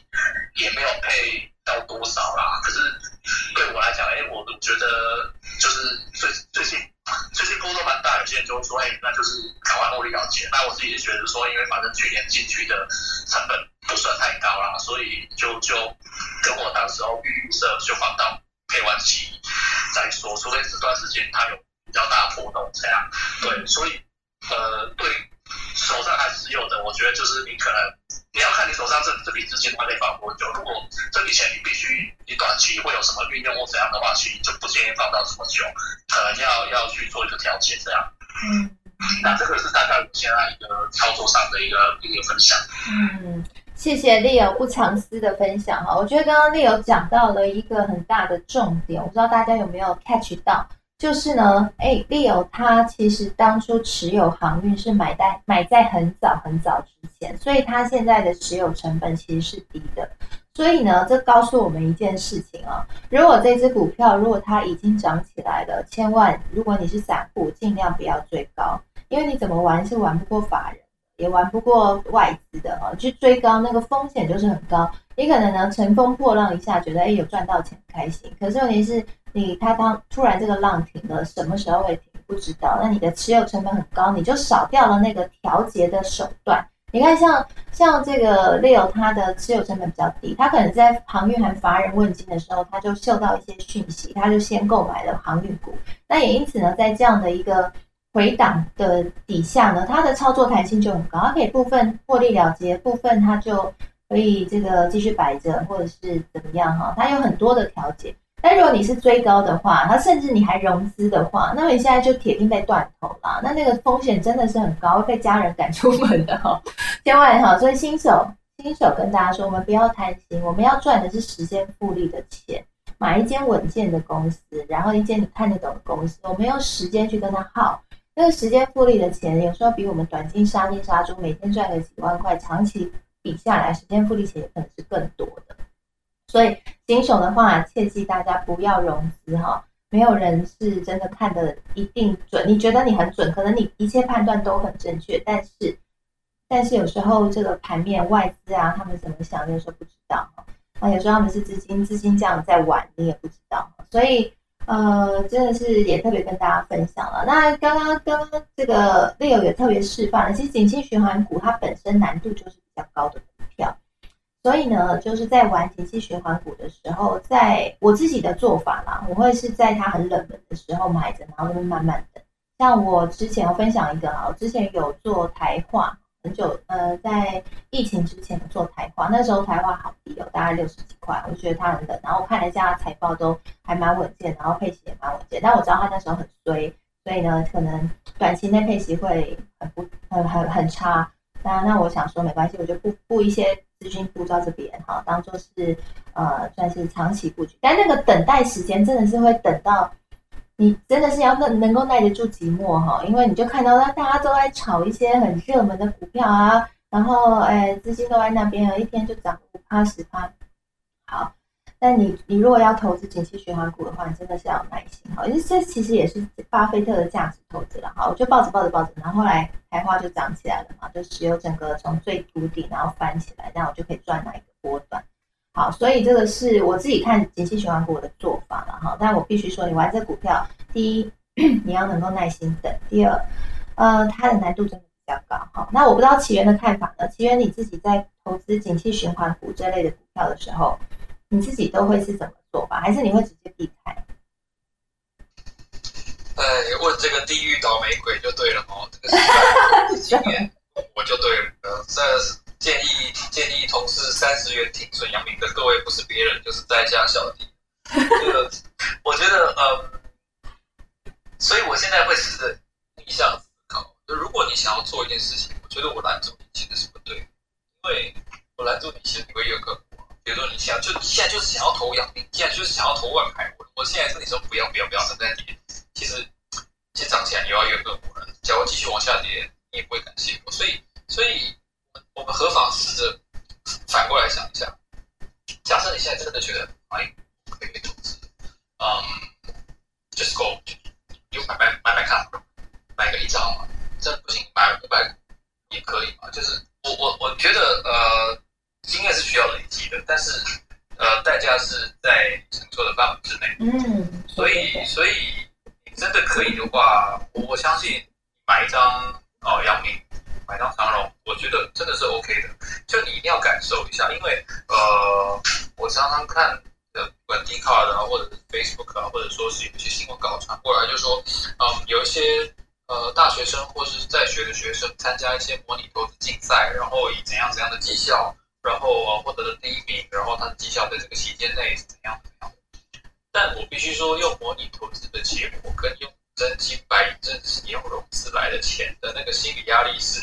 也没有配到多少啦。可是对我来讲，哎，我觉得。就是最最近最近波动蛮大，有些人就会说，哎，那就是赶快获利了结。那我自己是觉得说，因为反正去年进去的成本不算太高啦，所以就就跟我当时候预设就放到配完期再说，除非这段时间它有比较大的波动这样。对，所以呃，对手上还持有的，我觉得就是你可能。你要看你手上这这笔资金它可以放多久。如果这笔钱你必须短期会有什么运用或怎样的话，其实就不建议放到这么久，可能要要去做一个调节这样。嗯，那这个是大概我现在一个操作上的一个一个分享。嗯，谢谢 Leo 不藏私的分享哈。我觉得刚刚 Leo 讲到了一个很大的重点，我不知道大家有没有 catch 到。就是呢，哎，Leo 他其实当初持有航运是买在买在很早很早之前，所以他现在的持有成本其实是低的。所以呢，这告诉我们一件事情啊，如果这只股票如果它已经涨起来了，千万如果你是散户，尽量不要追高，因为你怎么玩是玩不过法人，也玩不过外资的啊。去追高那个风险就是很高，你可能呢乘风破浪一下，觉得哎有赚到钱开心，可是问题是。你它当突然这个浪停了，什么时候会停不知道。那你的持有成本很高，你就少掉了那个调节的手段。你看，像像这个 Leo，他的持有成本比较低，他可能在航运还乏人问津的时候，他就嗅到一些讯息，他就先购买了航运股。那也因此呢，在这样的一个回档的底下呢，它的操作弹性就很高，它可以部分获利了结，部分它就可以这个继续摆着，或者是怎么样哈，它有很多的调节。但如果你是追高的话，它甚至你还融资的话，那么你现在就铁定被断头了。那那个风险真的是很高，会被家人赶出门的哈，千万哈。所以新手新手跟大家说，我们不要贪心，我们要赚的是时间复利的钱，买一间稳健的公司，然后一间你看得懂的公司，我们用时间去跟他耗。那个时间复利的钱，有时候比我们短期杀进杀出，每天赚个几万块，长期比下来，时间复利钱可能是更多的。所以新手的话，切记大家不要融资哈。没有人是真的看的一定准。你觉得你很准，可能你一切判断都很正确，但是但是有时候这个盘面外资啊，他们怎么想，有时候不知道哈。啊，有时候他们是资金资金这样在玩，你也不知道。所以呃，真的是也特别跟大家分享了。那刚刚刚刚这个 Leo 也特别示范了，其实景气循环股它本身难度就是比较高的。所以呢，就是在玩景气循环股的时候，在我自己的做法啦，我会是在它很冷门的时候买着，然后就慢慢等。像我之前分享一个啊，我之前有做台化，很久呃，在疫情之前做台化，那时候台化好低哦，大概六十几块，我觉得它很冷。然后我看了一下财报都还蛮稳健，然后配息也蛮稳健。但我知道它那时候很衰，所以呢，可能短期内配息会很不很很很差。那那我想说没关系，我就不布一些。资金布到这边哈，当做是呃算是长期布局，但那个等待时间真的是会等到你真的是要能能够耐得住寂寞哈，因为你就看到那大家都在炒一些很热门的股票啊，然后哎资金都在那边，一天就涨五趴十趴，好。但你你如果要投资景气循环股的话，你真的是要有耐心哈，因为这其实也是巴菲特的价值投资了哈。我就抱着抱着抱着，然后后来台花就涨起来了嘛，就石油整个从最谷底然后翻起来，然后我就可以赚哪一个波段。好，所以这个是我自己看景气循环股的做法了哈。但我必须说，你玩这股票，第一你要能够耐心等，第二呃它的难度真的比较高哈。那我不知道起源的看法呢？起源你自己在投资景气循环股这类的股票的时候。你自己都会是怎么做吧？还是你会直接避开？哎，问这个地狱倒霉鬼就对了哦，这个 经验我就对了。这建议建议同事三十元停损阳明的各位不是别人，就是在下小弟。这个，我觉得，呃，所以我现在会试着逆向思考。就如果你想要做一件事情，我觉得我拦住你其实是不对，因为我拦住你其实你会越更苦。比如说你想就现在就是想要投阳明，现在就是想要投万牌，我我现在跟你说不要不要不要，正在跌，其实其实涨起来你要越更苦了。假如继续往下跌，你也不会感谢我。所以所以我们何妨试着反过来想一下，假设你现在真的觉得哎。可以投资，嗯，just go，就买买买买看，买个一张嘛，这不行，买五百也可以嘛。就是我我我觉得呃，经验是需要累积的，但是呃，代价是在承受的范围之内。嗯，所以所以你真的可以的话，我我相信买一张哦，阳明，买张长荣，我觉得真的是 OK 的。就你一定要感受一下，因为呃，我常常看。的管 D 卡的啊，或者是 Facebook 啊，或者说是有一些新闻稿传过来，就说，嗯，有一些呃大学生或是在学的学生参加一些模拟投资竞赛，然后以怎样怎样的绩效，然后获得了第一名，然后他的绩效在这个期间内是怎样怎样。但我必须说，用模拟投资的结果跟用真金白银、真是你用融资来的钱的那个心理压力是，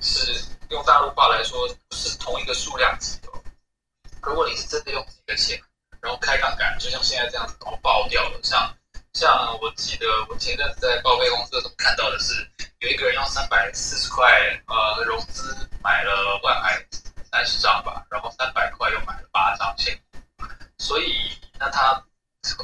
是用大陆话来说，是同一个数量级的。如果你是真的用自己的钱。然后开杠杆，就像现在这样子，然后爆掉了。像像我记得我前阵子在报备公司的时候看到的是，有一个人用三百四十块呃融资买了万海三十张吧，然后三百块又买了八张现股。所以那他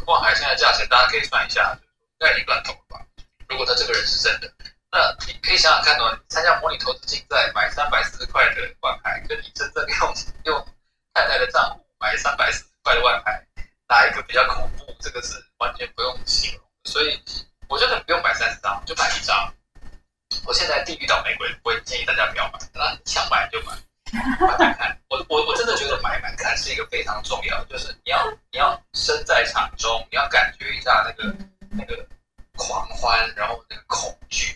万海现在价钱大家可以算一下，应该已经断头了吧？如果他这个人是真的，那你可以想想看哦，参加模拟投资竞赛买三百四十块的万海，跟你真正用用太太的账户买三百四十。块的外牌，哪一个比较恐怖？这个是完全不用形容，所以我觉得不用买三十张，就买一张。我现在地狱倒玫瑰，我建议大家不要买，那想买就买，买买看。我我我真的觉得买买看是一个非常重要，就是你要你要身在场中，你要感觉一下那个那个狂欢，然后那个恐惧。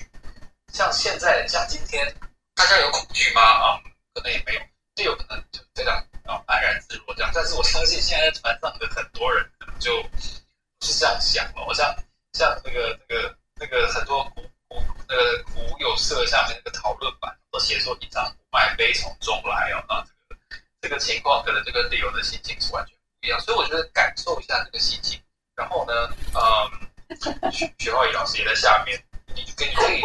像现在像今天，大家有恐惧吗？啊，可能也没有，就有可能就非常。啊，安然自若这样，但是我相信现在在船上的很多人可能就不是这样想了。我像像那个那个那个很多那个股友社下面那个讨论版都写说一张股卖悲从中来哦，那这个这个情况可能这个理由的心情是完全不一样。所以我觉得感受一下这个心情，然后呢，嗯，徐浩宇老师也在下面，你就可以可以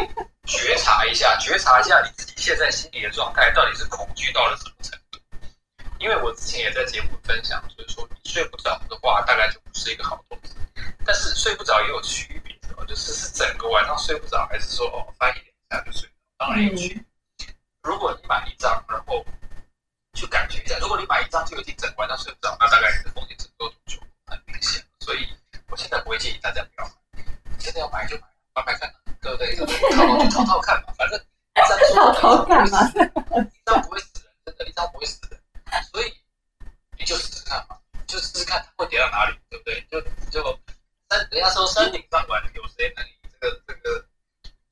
觉察一下，觉察一下你自己现在心理的状态到底是恐惧到了什么程度。因为我之前也在节目分享，就是说你睡不着的话，大概就不是一个好东西。但是睡不着也有区别，就是是整个晚上睡不着，还是说哦翻一点下就睡着，当然。如果你买一张，然后去感觉一下，如果你买一张就已经整晚上睡不着，那大概你的风险程度就很明显了。所以我现在不会建议大家不要买，现在要买就买，买买看，对不对？套套就套套看嘛，反正套套 看嘛，一张不会死人，真的，一张不会死人。所以你就试试看嘛，就试试看它会跌到哪里，对不对？就就山，人家说山顶上玩，有谁能以这个这个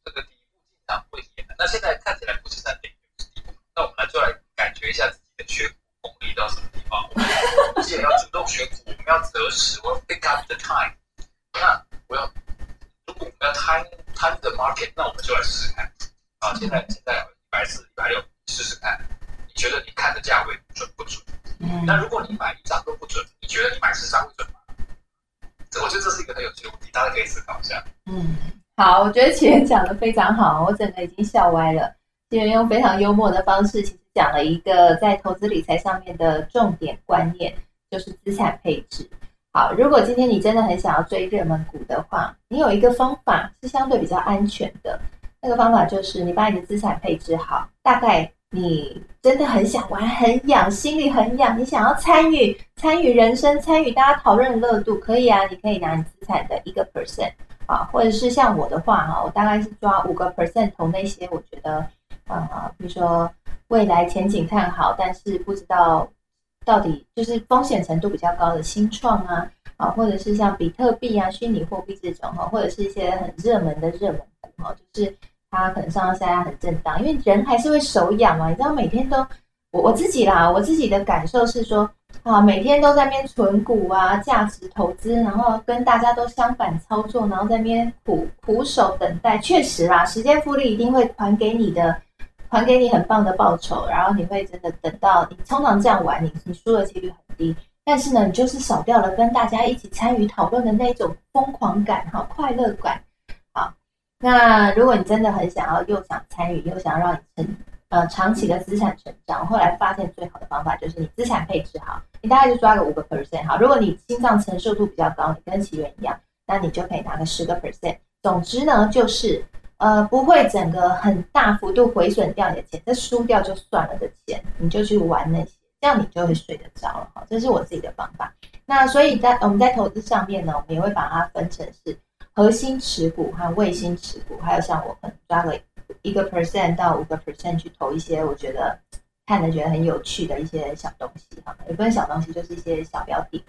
这个底部进场会赢？那现在看起来不是山顶，是底部。那我们来就来感觉一下自己的缺股功力到什么地方。我们既然要主动选股，我们要择时，我要 pick up the time。那我要如果我们要 time time the market，那我们就来试试看。啊，现在现在一百四、一百六，试试看。你觉得你看的价位准不准？那如果你买一张都不准，你觉得你买十张会准？这是一个很有趣的问题，大家可以思考一下。嗯，好，我觉得启源讲的非常好，我整个已经笑歪了。启源用非常幽默的方式，其实讲了一个在投资理财上面的重点观念，就是资产配置。好，如果今天你真的很想要追热门股的话，你有一个方法是相对比较安全的，那个方法就是你把你的资产配置好，大概。你真的很想玩，很痒，心里很痒，你想要参与参与人生，参与大家讨论的热度，可以啊，你可以拿你资产的一个 percent 啊，或者是像我的话哈，我大概是抓五个 percent 投那些我觉得啊，比如说未来前景看好，但是不知道到底就是风险程度比较高的新创啊，啊，或者是像比特币啊、虚拟货币这种哈，或者是一些很热门的热门股哈，就是。它可能上上下下很正当，因为人还是会手痒嘛。你知道，每天都我我自己啦，我自己的感受是说，啊，每天都在边存股啊，价值投资，然后跟大家都相反操作，然后在边苦苦守等待。确实啦，时间复利一定会还给你的，还给你很棒的报酬，然后你会真的等到你通常这样玩，你你输的几率很低。但是呢，你就是少掉了跟大家一起参与讨论的那种疯狂感哈，快乐感。那如果你真的很想要，又想参与，又想让你成呃长期的资产成长，后来发现最好的方法就是你资产配置好，你大概就抓个五个 percent 好。如果你心脏承受度比较高，你跟奇源一样，那你就可以拿个十个 percent。总之呢，就是呃不会整个很大幅度毁损掉你的钱，这输掉就算了的钱，你就去玩那些。这样你就会睡得着了哈，这是我自己的方法。那所以在我们在投资上面呢，我们也会把它分成是核心持股和卫星持股，还有像我可能抓个一个 percent 到五个 percent 去投一些我觉得看着觉得很有趣的一些小东西哈，也不是小东西，就是一些小标的。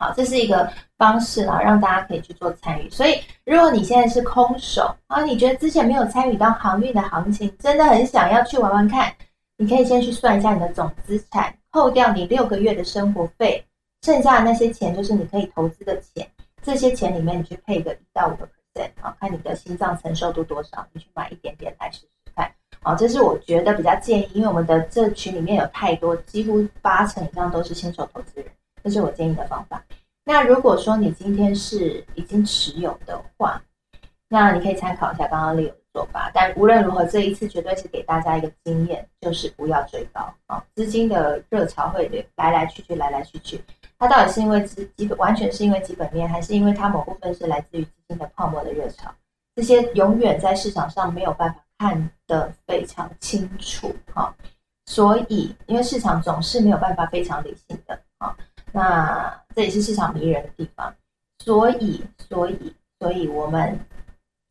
好，这是一个方式啦，让大家可以去做参与。所以如果你现在是空手啊，你觉得之前没有参与到航运的行情，真的很想要去玩玩看。你可以先去算一下你的总资产，扣掉你六个月的生活费，剩下的那些钱就是你可以投资的钱。这些钱里面，你去配个一到五个 percent 啊，看你的心脏承受度多少，你去买一点点来试试看。好，这是我觉得比较建议，因为我们的这群里面有太多，几乎八成以上都是新手投资人，这是我建议的方法。那如果说你今天是已经持有的话，那你可以参考一下刚刚 Leo。做法，但无论如何，这一次绝对是给大家一个经验，就是不要追高啊！资金的热潮会来来去去，来来去去，它到底是因为基基本完全是因为基本面，还是因为它某部分是来自于资金的泡沫的热潮？这些永远在市场上没有办法看得非常清楚哈。所以，因为市场总是没有办法非常理性的啊，那这也是市场迷人的地方。所以，所以，所以我们。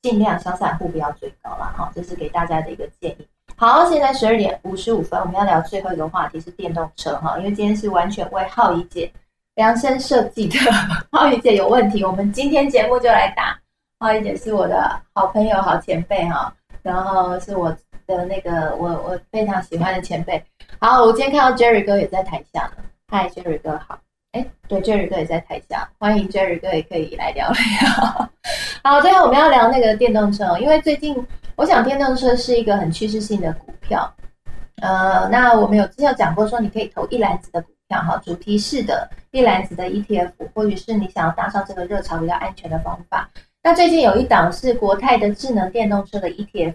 尽量小散户不要追高了哈，这是给大家的一个建议。好，现在十二点五十五分，我们要聊最后一个话题是电动车哈，因为今天是完全为浩怡姐量身设计的。浩宇姐有问题，我们今天节目就来答。浩宇姐是我的好朋友、好前辈哈，然后是我的那个我我非常喜欢的前辈。好，我今天看到 Jerry 哥也在台下呢。嗨，Jerry 哥好。哎，对，Jerry 哥也在台下，欢迎 Jerry 哥也可以来聊聊。好，最后我们要聊那个电动车，因为最近我想电动车是一个很趋势性的股票。呃，那我们有之前有讲过，说你可以投一篮子的股讲好，主题式的一篮子的 ETF，或许是你想要搭上这个热潮比较安全的方法。那最近有一档是国泰的智能电动车的 ETF，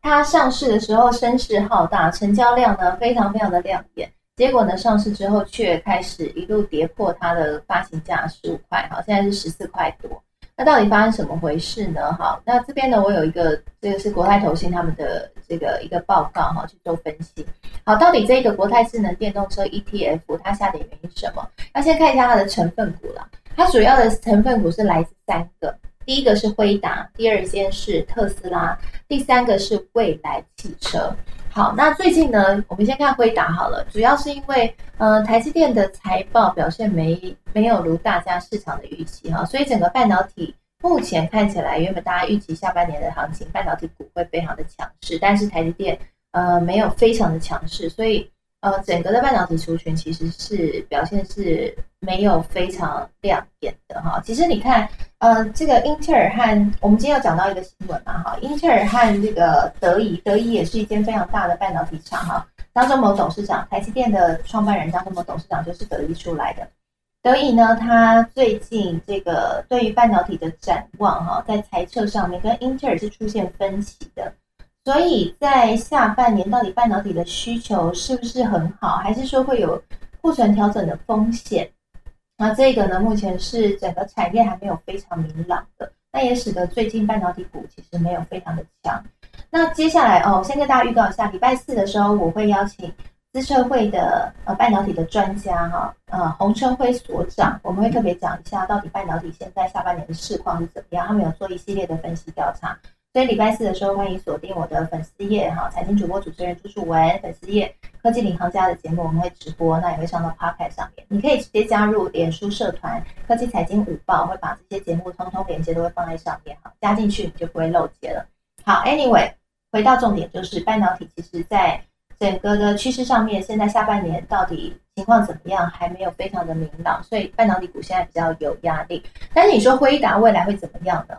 它上市的时候声势浩大，成交量呢非常非常的亮眼。结果呢，上市之后却开始一路跌破它的发行价十五块，好，现在是十四块多。那到底发生什么回事呢？好，那这边呢，我有一个，这个是国泰投信他们的这个一个报告哈，去做分析。好，到底这个国泰智能电动车 ETF 它下跌原因什么？那先看一下它的成分股啦。它主要的成分股是来自三个，第一个是辉达，第二间是特斯拉，第三个是未来汽车。好，那最近呢，我们先看辉达好了，主要是因为，呃，台积电的财报表现没没有如大家市场的预期哈，所以整个半导体目前看起来，原本大家预期下半年的行情，半导体股会非常的强势，但是台积电呃没有非常的强势，所以。呃，整个的半导体族群其实是表现是没有非常亮眼的哈。其实你看，呃，这个英特尔和我们今天有讲到一个新闻嘛哈，英特尔和这个德仪，德仪也是一间非常大的半导体厂哈。张忠谋董事长，台积电的创办人张忠谋董事长就是德仪出来的。德仪呢，他最近这个对于半导体的展望哈，在财测上面跟英特尔是出现分歧的。所以在下半年，到底半导体的需求是不是很好，还是说会有库存调整的风险？那这个呢，目前是整个产业还没有非常明朗的，那也使得最近半导体股其实没有非常的强。那接下来哦，先跟大家预告一下，礼拜四的时候我会邀请资策会的呃半导体的专家哈，呃洪春辉所长，我们会特别讲一下到底半导体现在下半年的市况是怎么样，他们有做一系列的分析调查。所以礼拜四的时候，欢迎锁定我的粉丝页哈，财经主播主持人朱楚文粉丝页科技领航家的节目，我们会直播，那也会上到 Podcast 上面。你可以直接加入脸书社团科技财经五报，会把这些节目通通连接都会放在上面哈，加进去你就不会漏接了。好，Anyway，回到重点，就是半导体其实在整个的趋势上面，现在下半年到底情况怎么样，还没有非常的明朗，所以半导体股现在比较有压力。但是你说辉达未来会怎么样呢？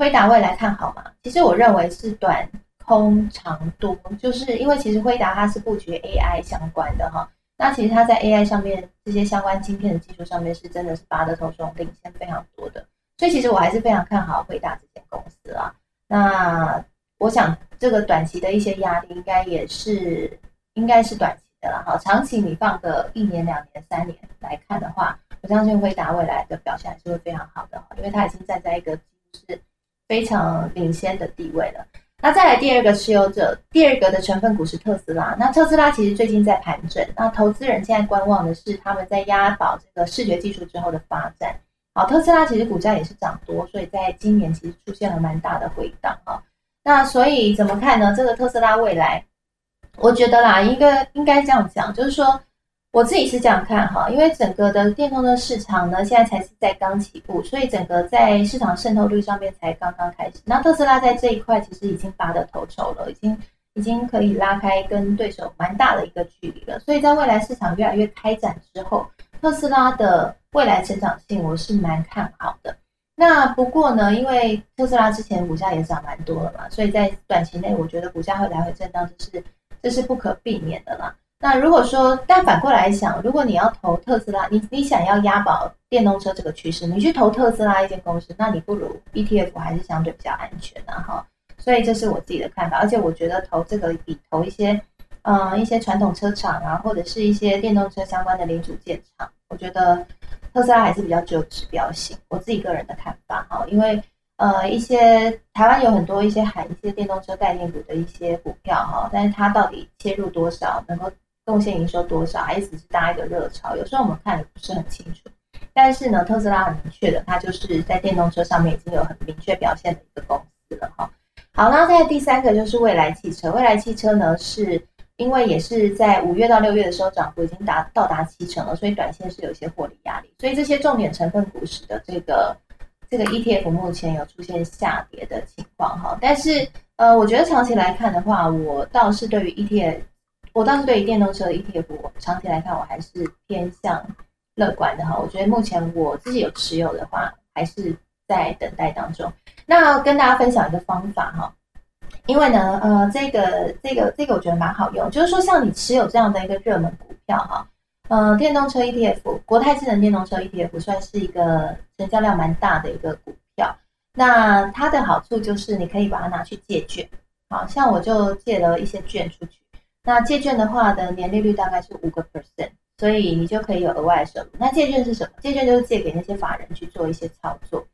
辉达未来看好吗？其实我认为是短空长多，就是因为其实辉达它是布局 AI 相关的哈，那其实它在 AI 上面这些相关晶片的技术上面是真的是拔得头筹，领先非常多的，所以其实我还是非常看好辉达这间公司啊。那我想这个短期的一些压力应该也是应该是短期的了哈，长期你放个一年、两年、三年来看的话，我相信辉达未来的表现还是会非常好的，因为它已经站在一个就是。非常领先的地位了。那再来第二个持有者，第二个的成分股是特斯拉。那特斯拉其实最近在盘整，那投资人现在观望的是他们在押宝这个视觉技术之后的发展。好，特斯拉其实股价也是涨多，所以在今年其实出现了蛮大的回档啊。那所以怎么看呢？这个特斯拉未来，我觉得啦，应该应该这样讲，就是说。我自己是这样看哈，因为整个的电动车市场呢，现在才是在刚起步，所以整个在市场渗透率上面才刚刚开始。那特斯拉在这一块其实已经拔得头筹了，已经已经可以拉开跟对手蛮大的一个距离了。所以在未来市场越来越开展之后，特斯拉的未来成长性我是蛮看好的。那不过呢，因为特斯拉之前股价也涨蛮多了嘛，所以在短期内我觉得股价会来回震荡，这是这是不可避免的啦。那如果说，但反过来想，如果你要投特斯拉，你你想要押宝电动车这个趋势，你去投特斯拉一间公司，那你不如 ETF 还是相对比较安全的哈。所以这是我自己的看法，而且我觉得投这个比投一些，嗯，一些传统车厂啊，或者是一些电动车相关的零组件厂，我觉得特斯拉还是比较具有指标性。我自己个人的看法哈，因为呃，一些台湾有很多一些含一些电动车概念股的一些股票哈，但是它到底切入多少能够？贡献营收多少，还是只是搭一个热潮？有时候我们看的不是很清楚。但是呢，特斯拉很明确的，它就是在电动车上面已经有很明确表现的一个公司了哈。好，那在第三个就是未来汽车。未来汽车呢，是因为也是在五月到六月的时候涨幅已经达到达七成了，所以短线是有一些获利压力。所以这些重点成分股使的这个这个 ETF 目前有出现下跌的情况哈。但是呃，我觉得长期来看的话，我倒是对于 ETF。我倒是对于电动车的 ETF，长期来看我还是偏向乐观的哈。我觉得目前我自己有持有的话，还是在等待当中。那跟大家分享一个方法哈，因为呢，呃，这个这个这个我觉得蛮好用，就是说像你持有这样的一个热门股票哈，呃，电动车 ETF，国泰智能电动车 ETF 算是一个成交量蛮大的一个股票。那它的好处就是你可以把它拿去借券，好像我就借了一些券出去。那借券的话的年利率大概是五个 percent，所以你就可以有额外的收入。那借券是什么？借券就是借给那些法人去做一些操作。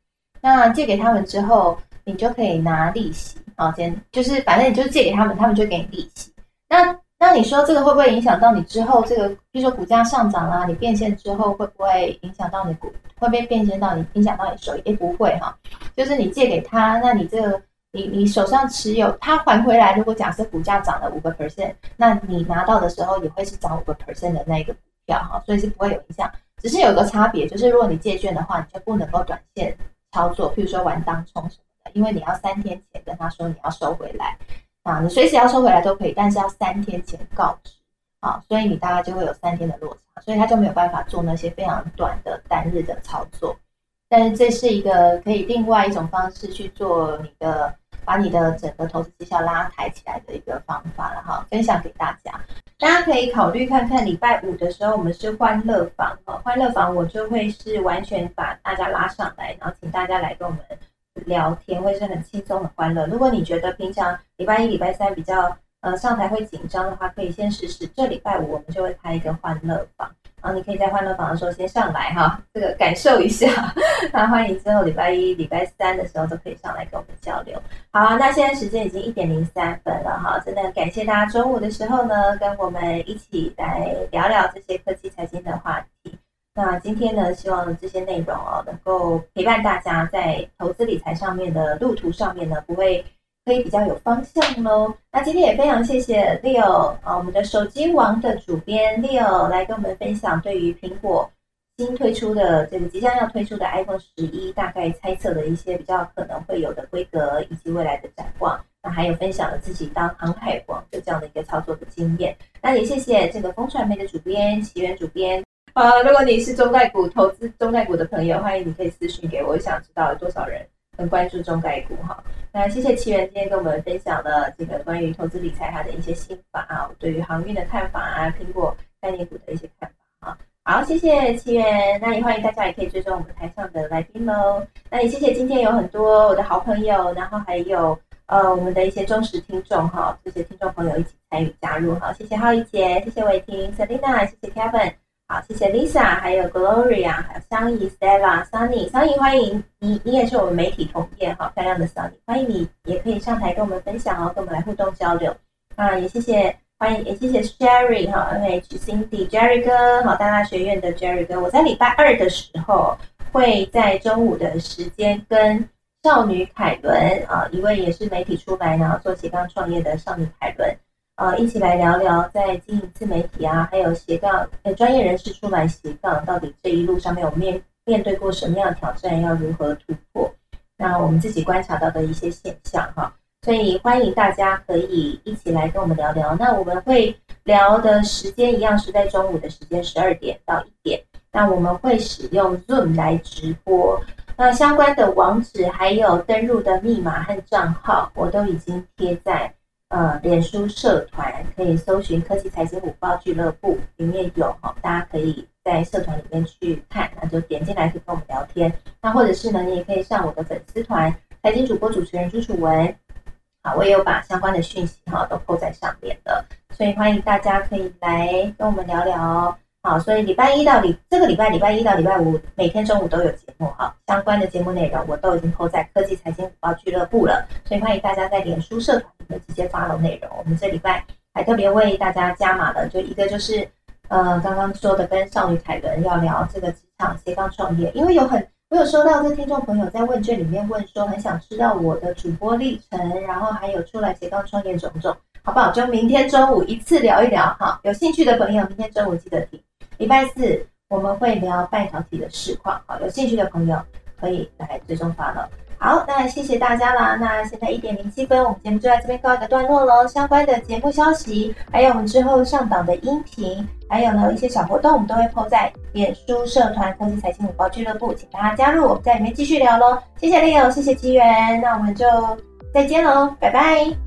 那借给他们之后，你就可以拿利息啊，先就是反正你就借给他们，他们就给你利息。那那你说这个会不会影响到你之后这个，比如说股价上涨啦，你变现之后会不会影响到你股？会不会变现到你影响到你收益？也不会哈，就是你借给他，那你这个。你你手上持有，它还回来。如果假设股价涨了五个 percent，那你拿到的时候也会是涨五个 percent 的那一个股票哈，所以是不会有影响。只是有个差别，就是如果你借券的话，你就不能够短线操作，譬如说玩当冲什么的，因为你要三天前跟他说你要收回来啊，你随时要收回来都可以，但是要三天前告知啊，所以你大概就会有三天的落差，所以他就没有办法做那些非常短的单日的操作。但是这是一个可以另外一种方式去做你的。把你的整个投资绩效拉抬起来的一个方法了哈，分享给大家，大家可以考虑看看。礼拜五的时候，我们是欢乐房哈，欢乐房我就会是完全把大家拉上来，然后请大家来跟我们聊天，会是很轻松很欢乐。如果你觉得平常礼拜一、礼拜三比较呃上台会紧张的话，可以先试试。这礼拜五我们就会开一个欢乐房。然后你可以在欢乐房的时候先上来哈，这个感受一下。那欢迎之后礼拜一、礼拜三的时候都可以上来跟我们交流。好，那现在时间已经一点零三分了哈，真的感谢大家中午的时候呢，跟我们一起来聊聊这些科技财经的话题。那今天呢，希望这些内容哦，能够陪伴大家在投资理财上面的路途上面呢，不会。可以比较有方向喽。那今天也非常谢谢 Leo 啊，我们的手机王的主编 Leo 来跟我们分享对于苹果新推出的这个即将要推出的 iPhone 十一大概猜测的一些比较可能会有的规格以及未来的展望。那还有分享了自己当航海王的这样的一个操作的经验。那也谢谢这个风传媒的主编奇源主编。呃，如果你是中概股投资中概股的朋友，欢迎你可以私信给我，想知道有多少人很关注中概股哈。那谢谢奇源今天跟我们分享了这个关于投资理财它的一些心法啊，对于航运的看法啊，苹果概念股的一些看法啊。好，谢谢奇源，那也欢迎大家也可以追踪我们台上的来宾喽。那也谢谢今天有很多我的好朋友，然后还有呃我们的一些忠实听众哈，这些听众朋友一起参与加入哈。谢谢浩一姐，谢谢伟霆，Selina，谢谢 Kevin。好，谢谢 Lisa，还有 Gloria，还有香怡、Stella、Sunny，香怡欢迎你，你也是我们媒体同业哈，漂亮的 Sunny，欢迎你，也可以上台跟我们分享哦，跟我们来互动交流。啊，也谢谢，欢迎，也谢谢 Sherry 哈，NH Cindy，Jerry 哥，好，大大学院的 Jerry 哥，我在礼拜二的时候会在中午的时间跟少女凯伦啊，一位也是媒体出来然后做斜杠创业的少女凯伦。呃，一起来聊聊在经营自媒体啊，还有斜杠呃专业人士出版斜杠，到底这一路上面有面面对过什么样的挑战，要如何突破？那我们自己观察到的一些现象哈，所以欢迎大家可以一起来跟我们聊聊。那我们会聊的时间一样是在中午的时间，十二点到一点。那我们会使用 Zoom 来直播，那相关的网址还有登录的密码和账号，我都已经贴在。呃，脸书社团可以搜寻“科技财经五报俱乐部”，里面有哈，大家可以在社团里面去看，那就点进来可以跟我们聊天。那或者是呢，你也可以上我的粉丝团“财经主播主持人朱楚文”，好，我也有把相关的讯息哈都扣在上面的，所以欢迎大家可以来跟我们聊聊哦。好，所以礼拜一到礼这个礼拜礼拜一到礼拜五每天中午都有节目哈，相关的节目内容我都已经铺在科技财经五报俱乐部了，所以欢迎大家在脸书社团里面直接发了内容。我们这礼拜还特别为大家加码了，就一个就是呃刚刚说的跟少女凯伦要聊这个职场斜杠创业，因为有很我有收到这听众朋友在问卷里面问说很想知道我的主播历程，然后还有出来斜杠创业种种，好不好？就明天中午一次聊一聊哈，有兴趣的朋友明天中午记得听。礼拜四我们会聊半导体的市况，好，有兴趣的朋友可以来追踪发了。好，那谢谢大家啦。那现在一点零七分，我们节目就在这边告一个段落喽。相关的节目消息，还有我们之后上档的音频，还有呢一些小活动，我们都会 PO 在脸书社团科技财经五包俱乐部，请大家加入，我们在里面继续聊喽。谢谢 Leo，谢谢机缘，那我们就再见喽，拜拜。